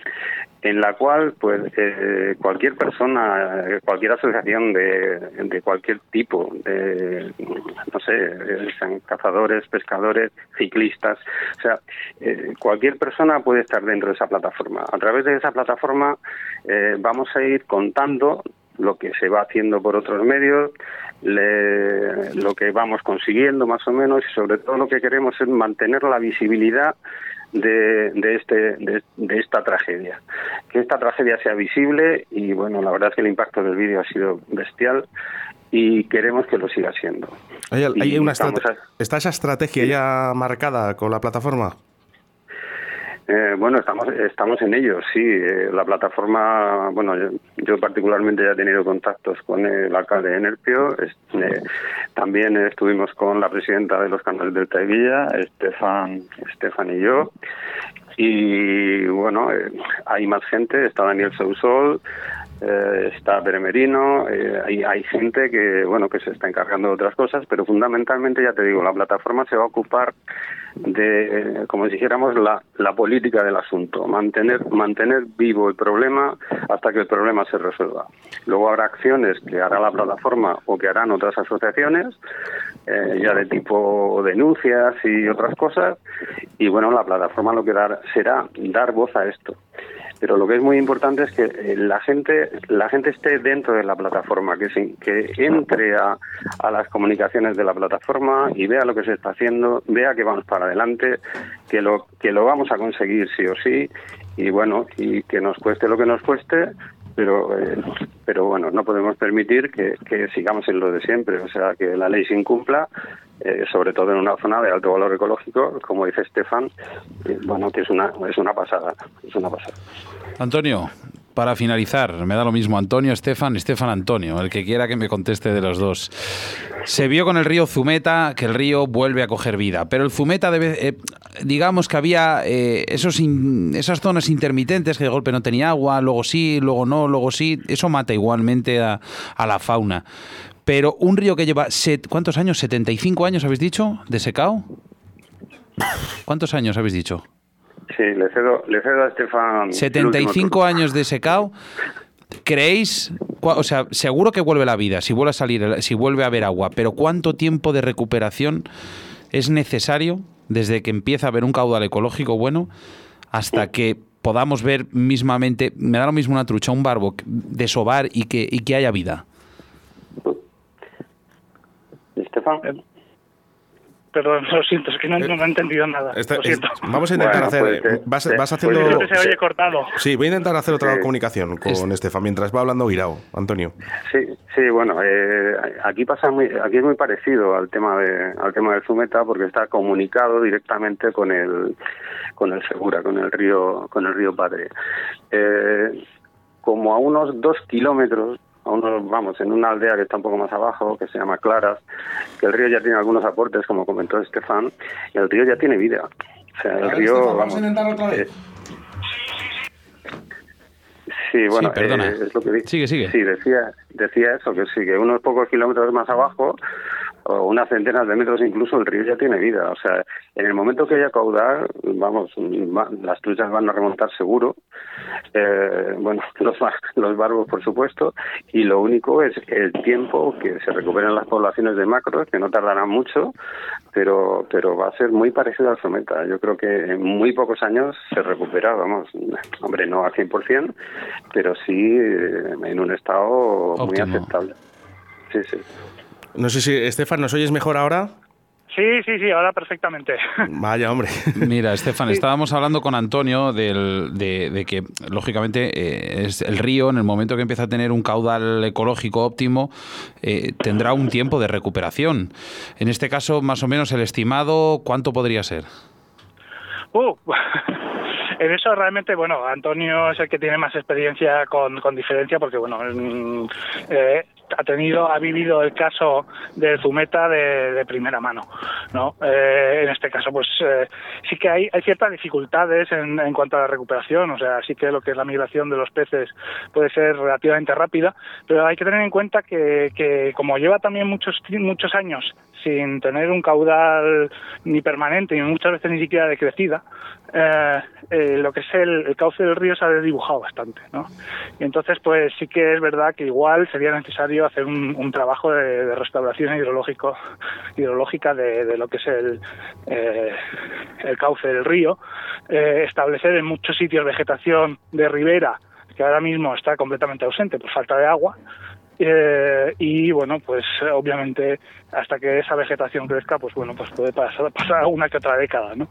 en la cual pues eh, cualquier persona, cualquier asociación de, de cualquier tipo, de, no sé, eh, sean cazadores, pescadores, ciclistas, o sea, eh, cualquier persona puede estar dentro de esa plataforma. A través de esa plataforma eh, vamos a ir contando lo que se va haciendo por otros medios, le- lo que vamos consiguiendo más o menos y sobre todo lo que queremos es mantener la visibilidad de, de este de, de esta tragedia. Que esta tragedia sea visible y bueno la verdad es que el impacto del vídeo ha sido bestial y queremos que lo siga siendo. ¿Hay, hay Y una estamos estrate- ¿Está esa estrategia ya marcada con la plataforma? Eh, bueno, estamos estamos en ello, sí. Eh, la plataforma, bueno, yo, yo particularmente ya he tenido contactos con el alcalde de Nerpio. es- eh, también estuvimos con la presidenta de los canales del Taivilla, Estefan, Estefan y yo. Y bueno, eh, hay más gente, está Daniel Sousol, eh, está Beremerino, eh, hay, hay gente que bueno que se está encargando de otras cosas, pero fundamentalmente ya te digo, la plataforma se va a ocupar de, eh, como dijéramos, la, la política del asunto, mantener, mantener vivo el problema hasta que el problema se resuelva. Luego habrá acciones que hará la plataforma o que harán otras asociaciones, eh, ya de tipo denuncias y otras cosas, y bueno, la plataforma lo que dar, será dar voz a esto pero lo que es muy importante es que eh, la gente la gente esté dentro de la plataforma que se- que entre a, a las comunicaciones de la plataforma y vea lo que se está haciendo vea que vamos para adelante que lo que lo vamos a conseguir sí o sí y bueno y que nos cueste lo que nos cueste pero eh, pero bueno no podemos permitir que, que sigamos en lo de siempre o sea que la ley se incumpla eh, sobre todo en una zona de alto valor ecológico como dice Estefan eh, bueno es una es una pasada es una pasada Antonio, para finalizar, me da lo mismo Antonio, Estefan, Estefan, Antonio, el que quiera que me conteste de los dos. Se vio con el río Zumeta que el río vuelve a coger vida, pero el Zumeta, debe, eh, digamos que había esos esas zonas intermitentes que de golpe no tenía agua, luego sí, luego no, luego sí, eso mata igualmente a la fauna. Pero un río que lleva, set- ¿cuántos años? ¿75 años habéis dicho? ¿De secao? ¿Cuántos años habéis dicho? sí le cedo le cedo a Estefan el último 75 turno. años de secao. ¿Creéis, o sea, seguro que vuelve la vida, si vuelve a salir, si vuelve a haber agua, pero cuánto tiempo de recuperación es necesario desde que empieza a haber un caudal ecológico bueno hasta que podamos ver mismamente, me da lo mismo una trucha, un barbo, desovar y que, y que haya vida? Estefan Perdón, lo siento, es que no, no he entendido nada. Lo siento. es- vamos a intentar Bueno, hacer. pues, eh, vas, eh, vas pues haciendo. Creo que se oye cortado. Sí, voy a intentar hacer otra comunicación con Es- Estefan mientras va hablando Guirao, Antonio. Sí, sí, bueno, eh, aquí pasa muy, aquí es muy parecido al tema de, al tema del Zumeta porque está comunicado directamente con el, con el Segura, con el río, con el río Padre. Eh, como a unos dos kilómetros, a unos, vamos, en una aldea que está un poco más abajo, que se llama Claras, que el río ya tiene algunos aportes, como comentó Estefan, y el río ya tiene vida. O sea, el río, vamos, eh, Sí, bueno, Sí, perdona. eh, es lo que Sigue, sigue. Sí, decía, decía eso, que sí, que unos pocos kilómetros más abajo, o unas centenas de metros incluso, el río ya tiene vida. O sea, en el momento que haya caudal, vamos, va- las truchas van a remontar seguro. Eh, bueno, los, los barbos, por supuesto, y lo único es el tiempo que se recuperen las poblaciones de macros, que no tardarán mucho, pero pero va a ser muy parecido al someta. Yo creo que en muy pocos años se recupera, vamos, hombre, no al 100%, pero sí eh, en un estado muy aceptable. Sí, sí. No sé si, Estefan, ¿nos oyes mejor ahora? Sí, sí, sí, ahora perfectamente. Vaya, hombre. Mira, Estefan, estábamos hablando con Antonio del- de, de que, lógicamente, eh, es el río, en el momento que empieza a tener un caudal ecológico óptimo, eh, tendrá un tiempo de recuperación. En este caso, más o menos, el estimado, ¿cuánto podría ser? Uh, en eso realmente, bueno, Antonio es el que tiene más experiencia con, con diferencia porque, bueno, mm, eh, ha tenido, ha vivido el caso del Zumeta de, de primera mano, ¿no? Eh, en este caso, pues eh, sí que hay, hay ciertas dificultades en, en cuanto a la recuperación, o sea, sí que lo que es la migración de los peces puede ser relativamente rápida, pero hay que tener en cuenta que, que como lleva también muchos, muchos años sin tener un caudal ni permanente, ni muchas veces ni siquiera decrecida, eh, eh, lo que es el, cauce del río se ha desdibujado bastante, ¿no? Y entonces, pues sí que es verdad que igual sería necesario hacer un, trabajo de, restauración hidrológico, hidrológica de, lo que es el, eh, cauce del río, eh, establecer en muchos sitios vegetación de ribera que ahora mismo está completamente ausente por falta de agua, eh, y bueno, pues obviamente hasta que esa vegetación crezca, pues bueno, pues puede pasar, pasar una que otra década, ¿no?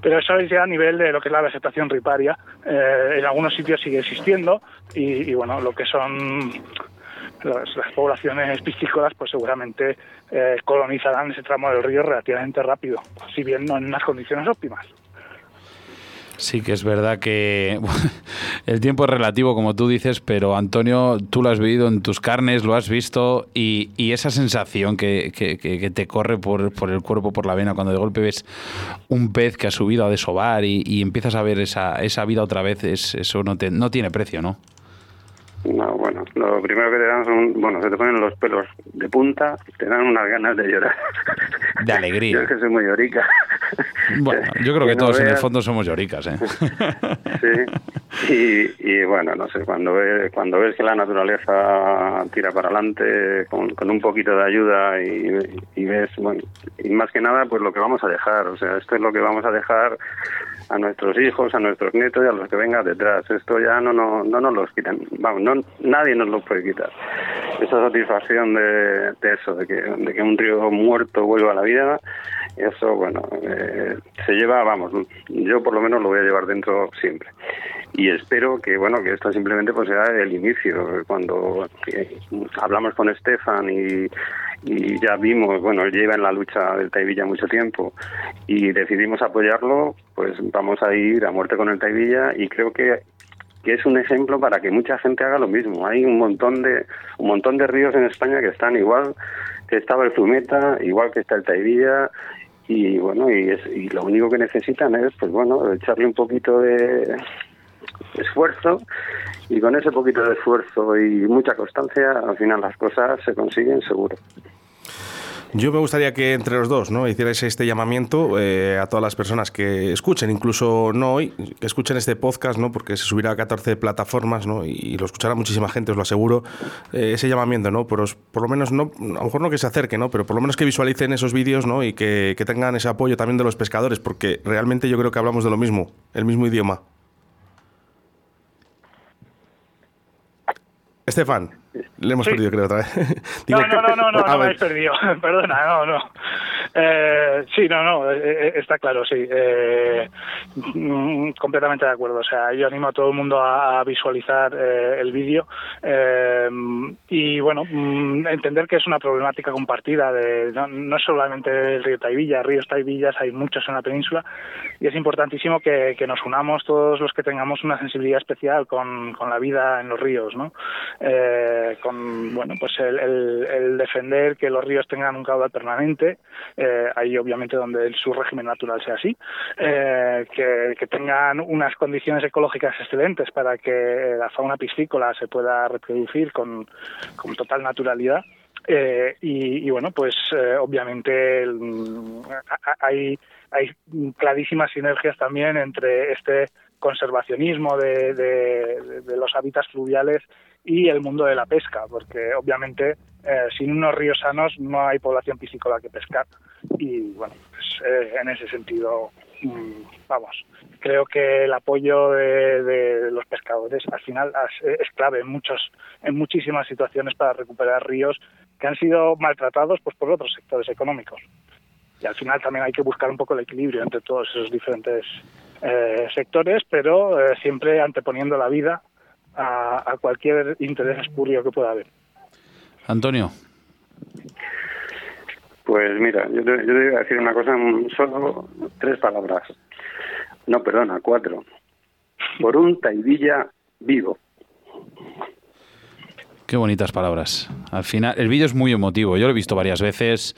Pero eso es ya a nivel de lo que es la vegetación riparia. Eh, en algunos sitios sigue existiendo y, y, bueno, lo que son las, las poblaciones piscícolas, pues seguramente eh, colonizarán ese tramo del río relativamente rápido, si bien no en unas condiciones óptimas. Sí, que es verdad que el tiempo es relativo, como tú dices, pero Antonio, tú lo has vivido en tus carnes, lo has visto, y, esa sensación que- que te corre por, por el cuerpo, por la vena, cuando de golpe ves un pez que ha subido a desovar y, y empiezas a ver esa, esa vida otra vez, es, eso no, te- no tiene precio, ¿no? No, bueno, lo primero que te dan son, bueno, se te ponen los pelos de punta, te dan unas ganas de llorar. De alegría. Yo es que soy muy llorica. Bueno, yo creo que no todos en el fondo somos lloricas, ¿eh? Sí, y, y bueno, no sé, cuando ves, cuando ves que la naturaleza tira para adelante con, con un poquito de ayuda y, y ves, bueno, y más que nada, pues lo que vamos a dejar, o sea, esto es lo que vamos a dejar a nuestros hijos, a nuestros nietos y a los que vengan detrás. Esto ya no, no, no nos los quitan, vamos, no, nadie nos lo puede quitar. Esa satisfacción de, de eso, de que, de que un río muerto vuelva a la vida, eso, bueno, eh, se lleva, vamos, yo por lo menos lo voy a llevar dentro siempre. Y espero que, bueno, que esto simplemente pues sea el inicio. Cuando eh, hablamos con Estefan y, y ya vimos, bueno, él lleva en la lucha del Taivilla mucho tiempo y decidimos apoyarlo, pues vamos a ir a muerte con el Taivilla y creo que que es un ejemplo para que mucha gente haga lo mismo. Hay un montón de un montón de ríos en España que están igual que estaba el Zumeta, igual que está el Taivilla y bueno, y, es, y lo único que necesitan es pues bueno, echarle un poquito de esfuerzo y con ese poquito de esfuerzo y mucha constancia, al final las cosas se consiguen seguro. Yo me gustaría que entre los dos ¿no? hicierais este llamamiento eh, a todas las personas que escuchen, incluso no hoy, que escuchen este podcast, ¿no? porque se subirá a 14 plataformas ¿no? y lo escuchará muchísima gente, os lo aseguro. eh, ese llamamiento, ¿no? por, por lo menos, no, a lo mejor no que se acerquen, ¿no? pero por lo menos que visualicen esos vídeos ¿no? y que tengan ese apoyo también de los pescadores, porque realmente yo creo que hablamos de lo mismo, el mismo idioma. Estefan, le hemos Sí. perdido creo otra vez. No, Digo, no, no, no, no, a no me habéis perdido. Perdona, no, no. Eh, sí, no, no, eh, eh, está claro, sí. Eh, mm, completamente de acuerdo. O sea, yo animo a todo el mundo a, a visualizar eh, el vídeo y, bueno, mm, entender que es una problemática compartida. De, no, no es solamente el río Taivilla, ríos Taivillas, hay muchos en la península y es importantísimo que, que nos unamos todos los que tengamos una sensibilidad especial con, con la vida en los ríos, ¿no? Eh, con, bueno, pues el, el- el defender que los ríos tengan un caudal permanente, eh, ahí obviamente donde su régimen natural sea así, eh, que, que tengan unas condiciones ecológicas excelentes para que la fauna piscícola se pueda reproducir con, con total naturalidad. Eh, y, y, bueno, pues eh, obviamente el- a- hay, hay clarísimas sinergias también entre este conservacionismo de, de- los hábitats fluviales y el mundo de la pesca, porque obviamente eh, sin unos ríos sanos no hay población piscícola que pescar. Y bueno, pues, eh, en ese sentido, mm, vamos, creo que el apoyo de, de los pescadores al final es, es clave en muchos, en muchísimas situaciones para recuperar ríos que han sido maltratados pues por otros sectores económicos. Y al final también hay que buscar un poco el equilibrio entre todos esos diferentes eh, sectores, pero eh, siempre anteponiendo la vida a, a cualquier interés espurio que pueda haber. Antonio, Pues mira, yo te, yo te iba a decir una cosa, en solo tres palabras. No, perdona, cuatro. Por un Taivilla vivo. qué bonitas palabras. Al final, el vídeo es muy emotivo. Yo lo he visto varias veces,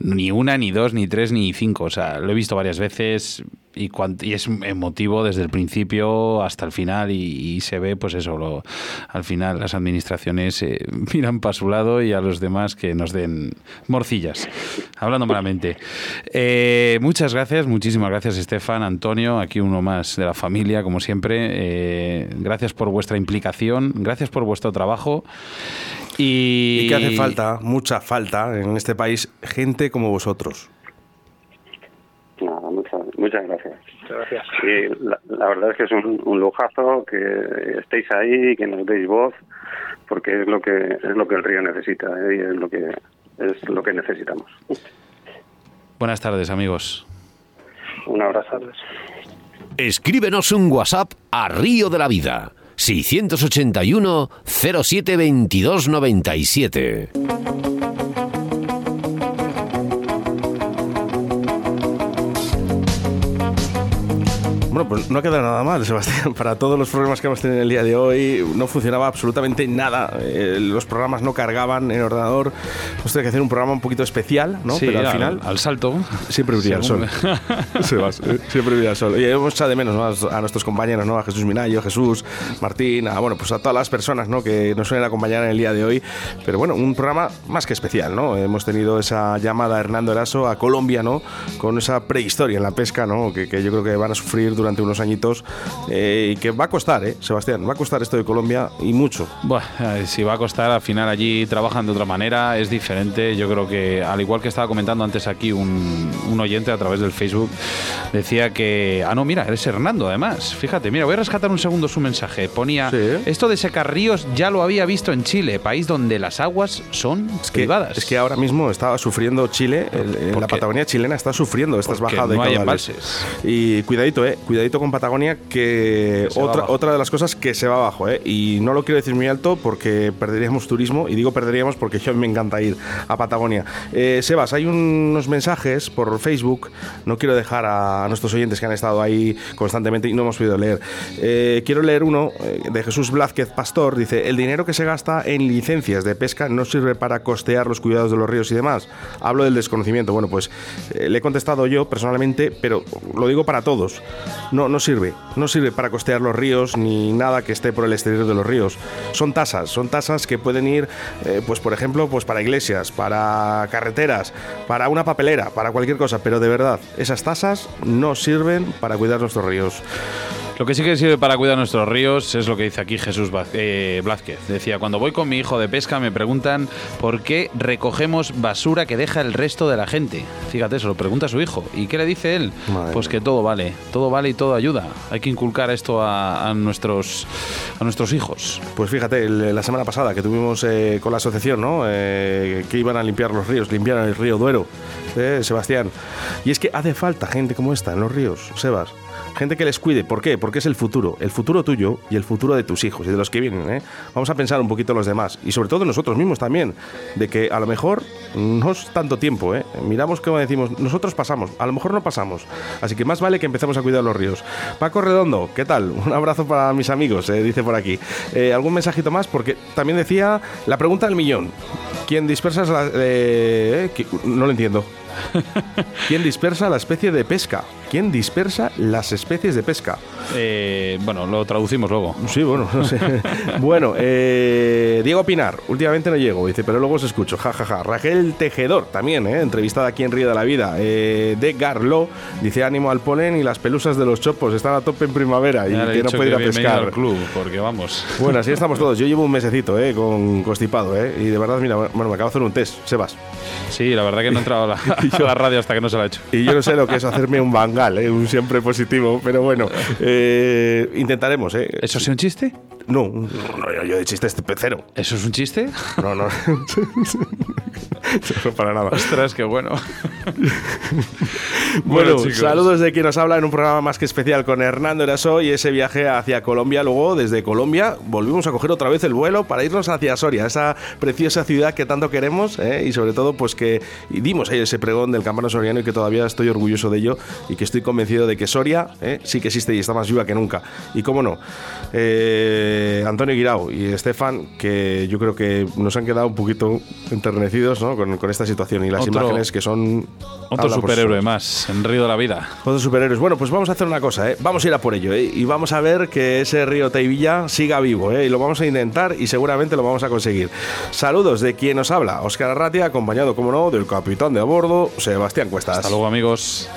ni una, ni dos, ni tres, ni cinco. O sea, lo he visto varias veces y, y es emotivo desde el principio hasta el final y, y se ve, pues eso, lo- al final las administraciones eh, miran para su lado y a los demás que nos den morcillas, hablando malamente. Eh, muchas gracias, muchísimas gracias Estefan, Antonio, aquí uno más de la familia, como siempre. Eh, gracias por vuestra implicación, gracias por vuestro trabajo. Y, Y que hace falta, mucha falta en este país, gente como vosotros. Muchas, gracias. Muchas gracias. Y la, la verdad es que es un, un lujazo que estéis ahí y que nos deis voz, porque es lo que es lo que el río necesita ¿eh? y es lo que es lo que necesitamos. Buenas tardes, amigos. Un abrazo. Escríbenos un WhatsApp a Río de la Vida. 681 07 22 97. Bueno, pues no queda nada mal, Sebastián. Para todos los problemas que hemos tenido el día de hoy, no funcionaba absolutamente nada. Eh, los programas no cargaban en ordenador. Hemos tenido que hacer un programa un poquito especial, ¿no? Sí, Pero al al- final al salto. siempre brilla el sol. Sebas, eh, siempre brilla el sol. Y hemos echado de menos ¿no? a, a nuestros compañeros, ¿no? A Jesús Minayo, a Jesús, Martín, a, bueno, pues a todas las personas, ¿no? Que nos suelen acompañar en el día de hoy. Pero bueno, un programa más que especial, ¿no? Hemos tenido esa llamada a Hernando Eraso a Colombia, ¿no? Con esa prehistoria en la pesca, ¿no? Que, que yo creo que van a sufrir durante unos añitos eh, y que va a costar, ¿eh? Sebastián, va a costar esto de Colombia y mucho. Bueno, eh, si va a costar, al final allí trabajan de otra manera, es diferente. Yo creo que, al igual que estaba comentando antes aquí un, un oyente a través del Facebook, decía que. Ah, no, mira, eres Hernando, además. Fíjate, mira, voy a rescatar un segundo su mensaje. Ponía: Sí. Esto de secar ríos ya lo había visto en Chile, país donde las aguas son que, privadas. es que ahora mismo estaba sufriendo Chile, el- la Patagonia chilena está sufriendo estas bajadas de no hay caudales. embalses. Y cuidadito, eh, cuidadito con Patagonia, que otra, otra de las cosas que se va abajo, eh. Y no lo quiero decir muy alto porque perderíamos turismo, y digo perderíamos porque yo me encanta ir a Patagonia. Eh, Sebas, hay unos mensajes por Facebook, no quiero dejar a nuestros oyentes que han estado ahí constantemente y no hemos podido leer. Eh, quiero leer uno de Jesús Blázquez Pastor, dice, el dinero que se gasta en licencias de pesca no sirve para costear los cuidados de los ríos y demás. Hablo del desconocimiento. Bueno, pues le he contestado yo personalmente, pero lo digo para todos. No, no sirve. No sirve para costear los ríos ni nada que esté por el exterior de los ríos. Son tasas, son tasas que pueden ir, eh, pues por ejemplo, pues para iglesias, para carreteras, para una papelera, para cualquier cosa. Pero de verdad, esas tasas no sirven para cuidar nuestros ríos. Lo que sí que sirve para cuidar nuestros ríos es lo que dice aquí Jesús eh, Blázquez. Decía, cuando voy con mi hijo de pesca me preguntan por qué recogemos basura que deja el resto de la gente. Fíjate, se lo pregunta a su hijo. ¿Y qué le dice él? Madre pues que todo vale, todo vale y todo ayuda. Hay que inculcar esto a, a nuestros, a nuestros hijos. Pues fíjate, el- la semana pasada que tuvimos eh, con la asociación, ¿no? Eh, que iban a limpiar los ríos, limpiaron el río Duero, eh, Sebastián. Y es que hace falta gente como esta en los ríos, Sebas. Gente que les cuide. ¿Por qué? Porque es el futuro. El futuro tuyo y el futuro de tus hijos y de los que vienen. ¿eh? Vamos a pensar un poquito en los demás. Y sobre todo en nosotros mismos también. De que a lo mejor no es tanto tiempo. ¿eh? Miramos como decimos, nosotros pasamos. A lo mejor no pasamos. Así que más vale que empecemos a cuidar los ríos. Paco Redondo, ¿qué tal? Un abrazo para mis amigos, eh, dice por aquí. Eh, ¿Algún mensajito más? Porque también decía la pregunta del millón. ¿Quién dispersa la... eh, qui- no lo entiendo. ¿Quién dispersa la especie de pesca? ¿Quién dispersa las especies de pesca? Eh, bueno, lo traducimos luego. Sí, bueno, no sé. bueno, eh, Diego Pinar, últimamente no llego, dice, pero luego os escucho, jajaja. Raquel Tejedor, también, eh, entrevistada aquí en Río de la Vida. De Garlo, dice ánimo al polen y las pelusas de los chopos están a tope en primavera y he que no puede ir a pescar. al club, porque vamos. Bueno, así estamos todos. Yo llevo un mesecito, eh, con constipado, eh, y de verdad, mira, bueno, me acabo de hacer un test, Sebas. Sí, la verdad que no he entrado a la, a la radio hasta que no se la ha hecho. Y yo no sé lo que es hacerme un eh, un siempre positivo, pero bueno, eh, intentaremos, eh. ¿Eso es un chiste? No, no, yo- yo de chiste este pecero. ¿Eso es un chiste? No, no. no para nada. Ostras, qué bueno. Bueno, Bueno, saludos de quien nos habla en un programa más que especial con Hernando Eraso y ese viaje hacia Colombia. Luego, desde Colombia, volvimos a coger otra vez el vuelo para irnos hacia Soria, esa preciosa ciudad que tanto queremos ¿eh? y sobre todo, pues que dimos ahí ese pregón del campano soriano y que todavía estoy orgulloso de ello y que estoy convencido de que Soria ¿eh? sí que existe y está más viva que nunca. Y cómo no, eh, Antonio Guirao y Estefan, que yo creo que nos han quedado un poquito enternecidos ¿no? con, con esta situación y las Otro- imágenes que son... Otro superhéroe más en Río de la Vida. Otros superhéroes. Bueno, pues vamos a hacer una cosa, ¿eh? Vamos a ir a por ello, ¿eh? Y vamos a ver que ese río Teivilla siga vivo, ¿eh? Y lo vamos a intentar y seguramente lo vamos a conseguir. Saludos de quien nos habla, Óscar Arratia, acompañado, como no, del capitán de a bordo, Sebastián Cuestas. Hasta luego, amigos.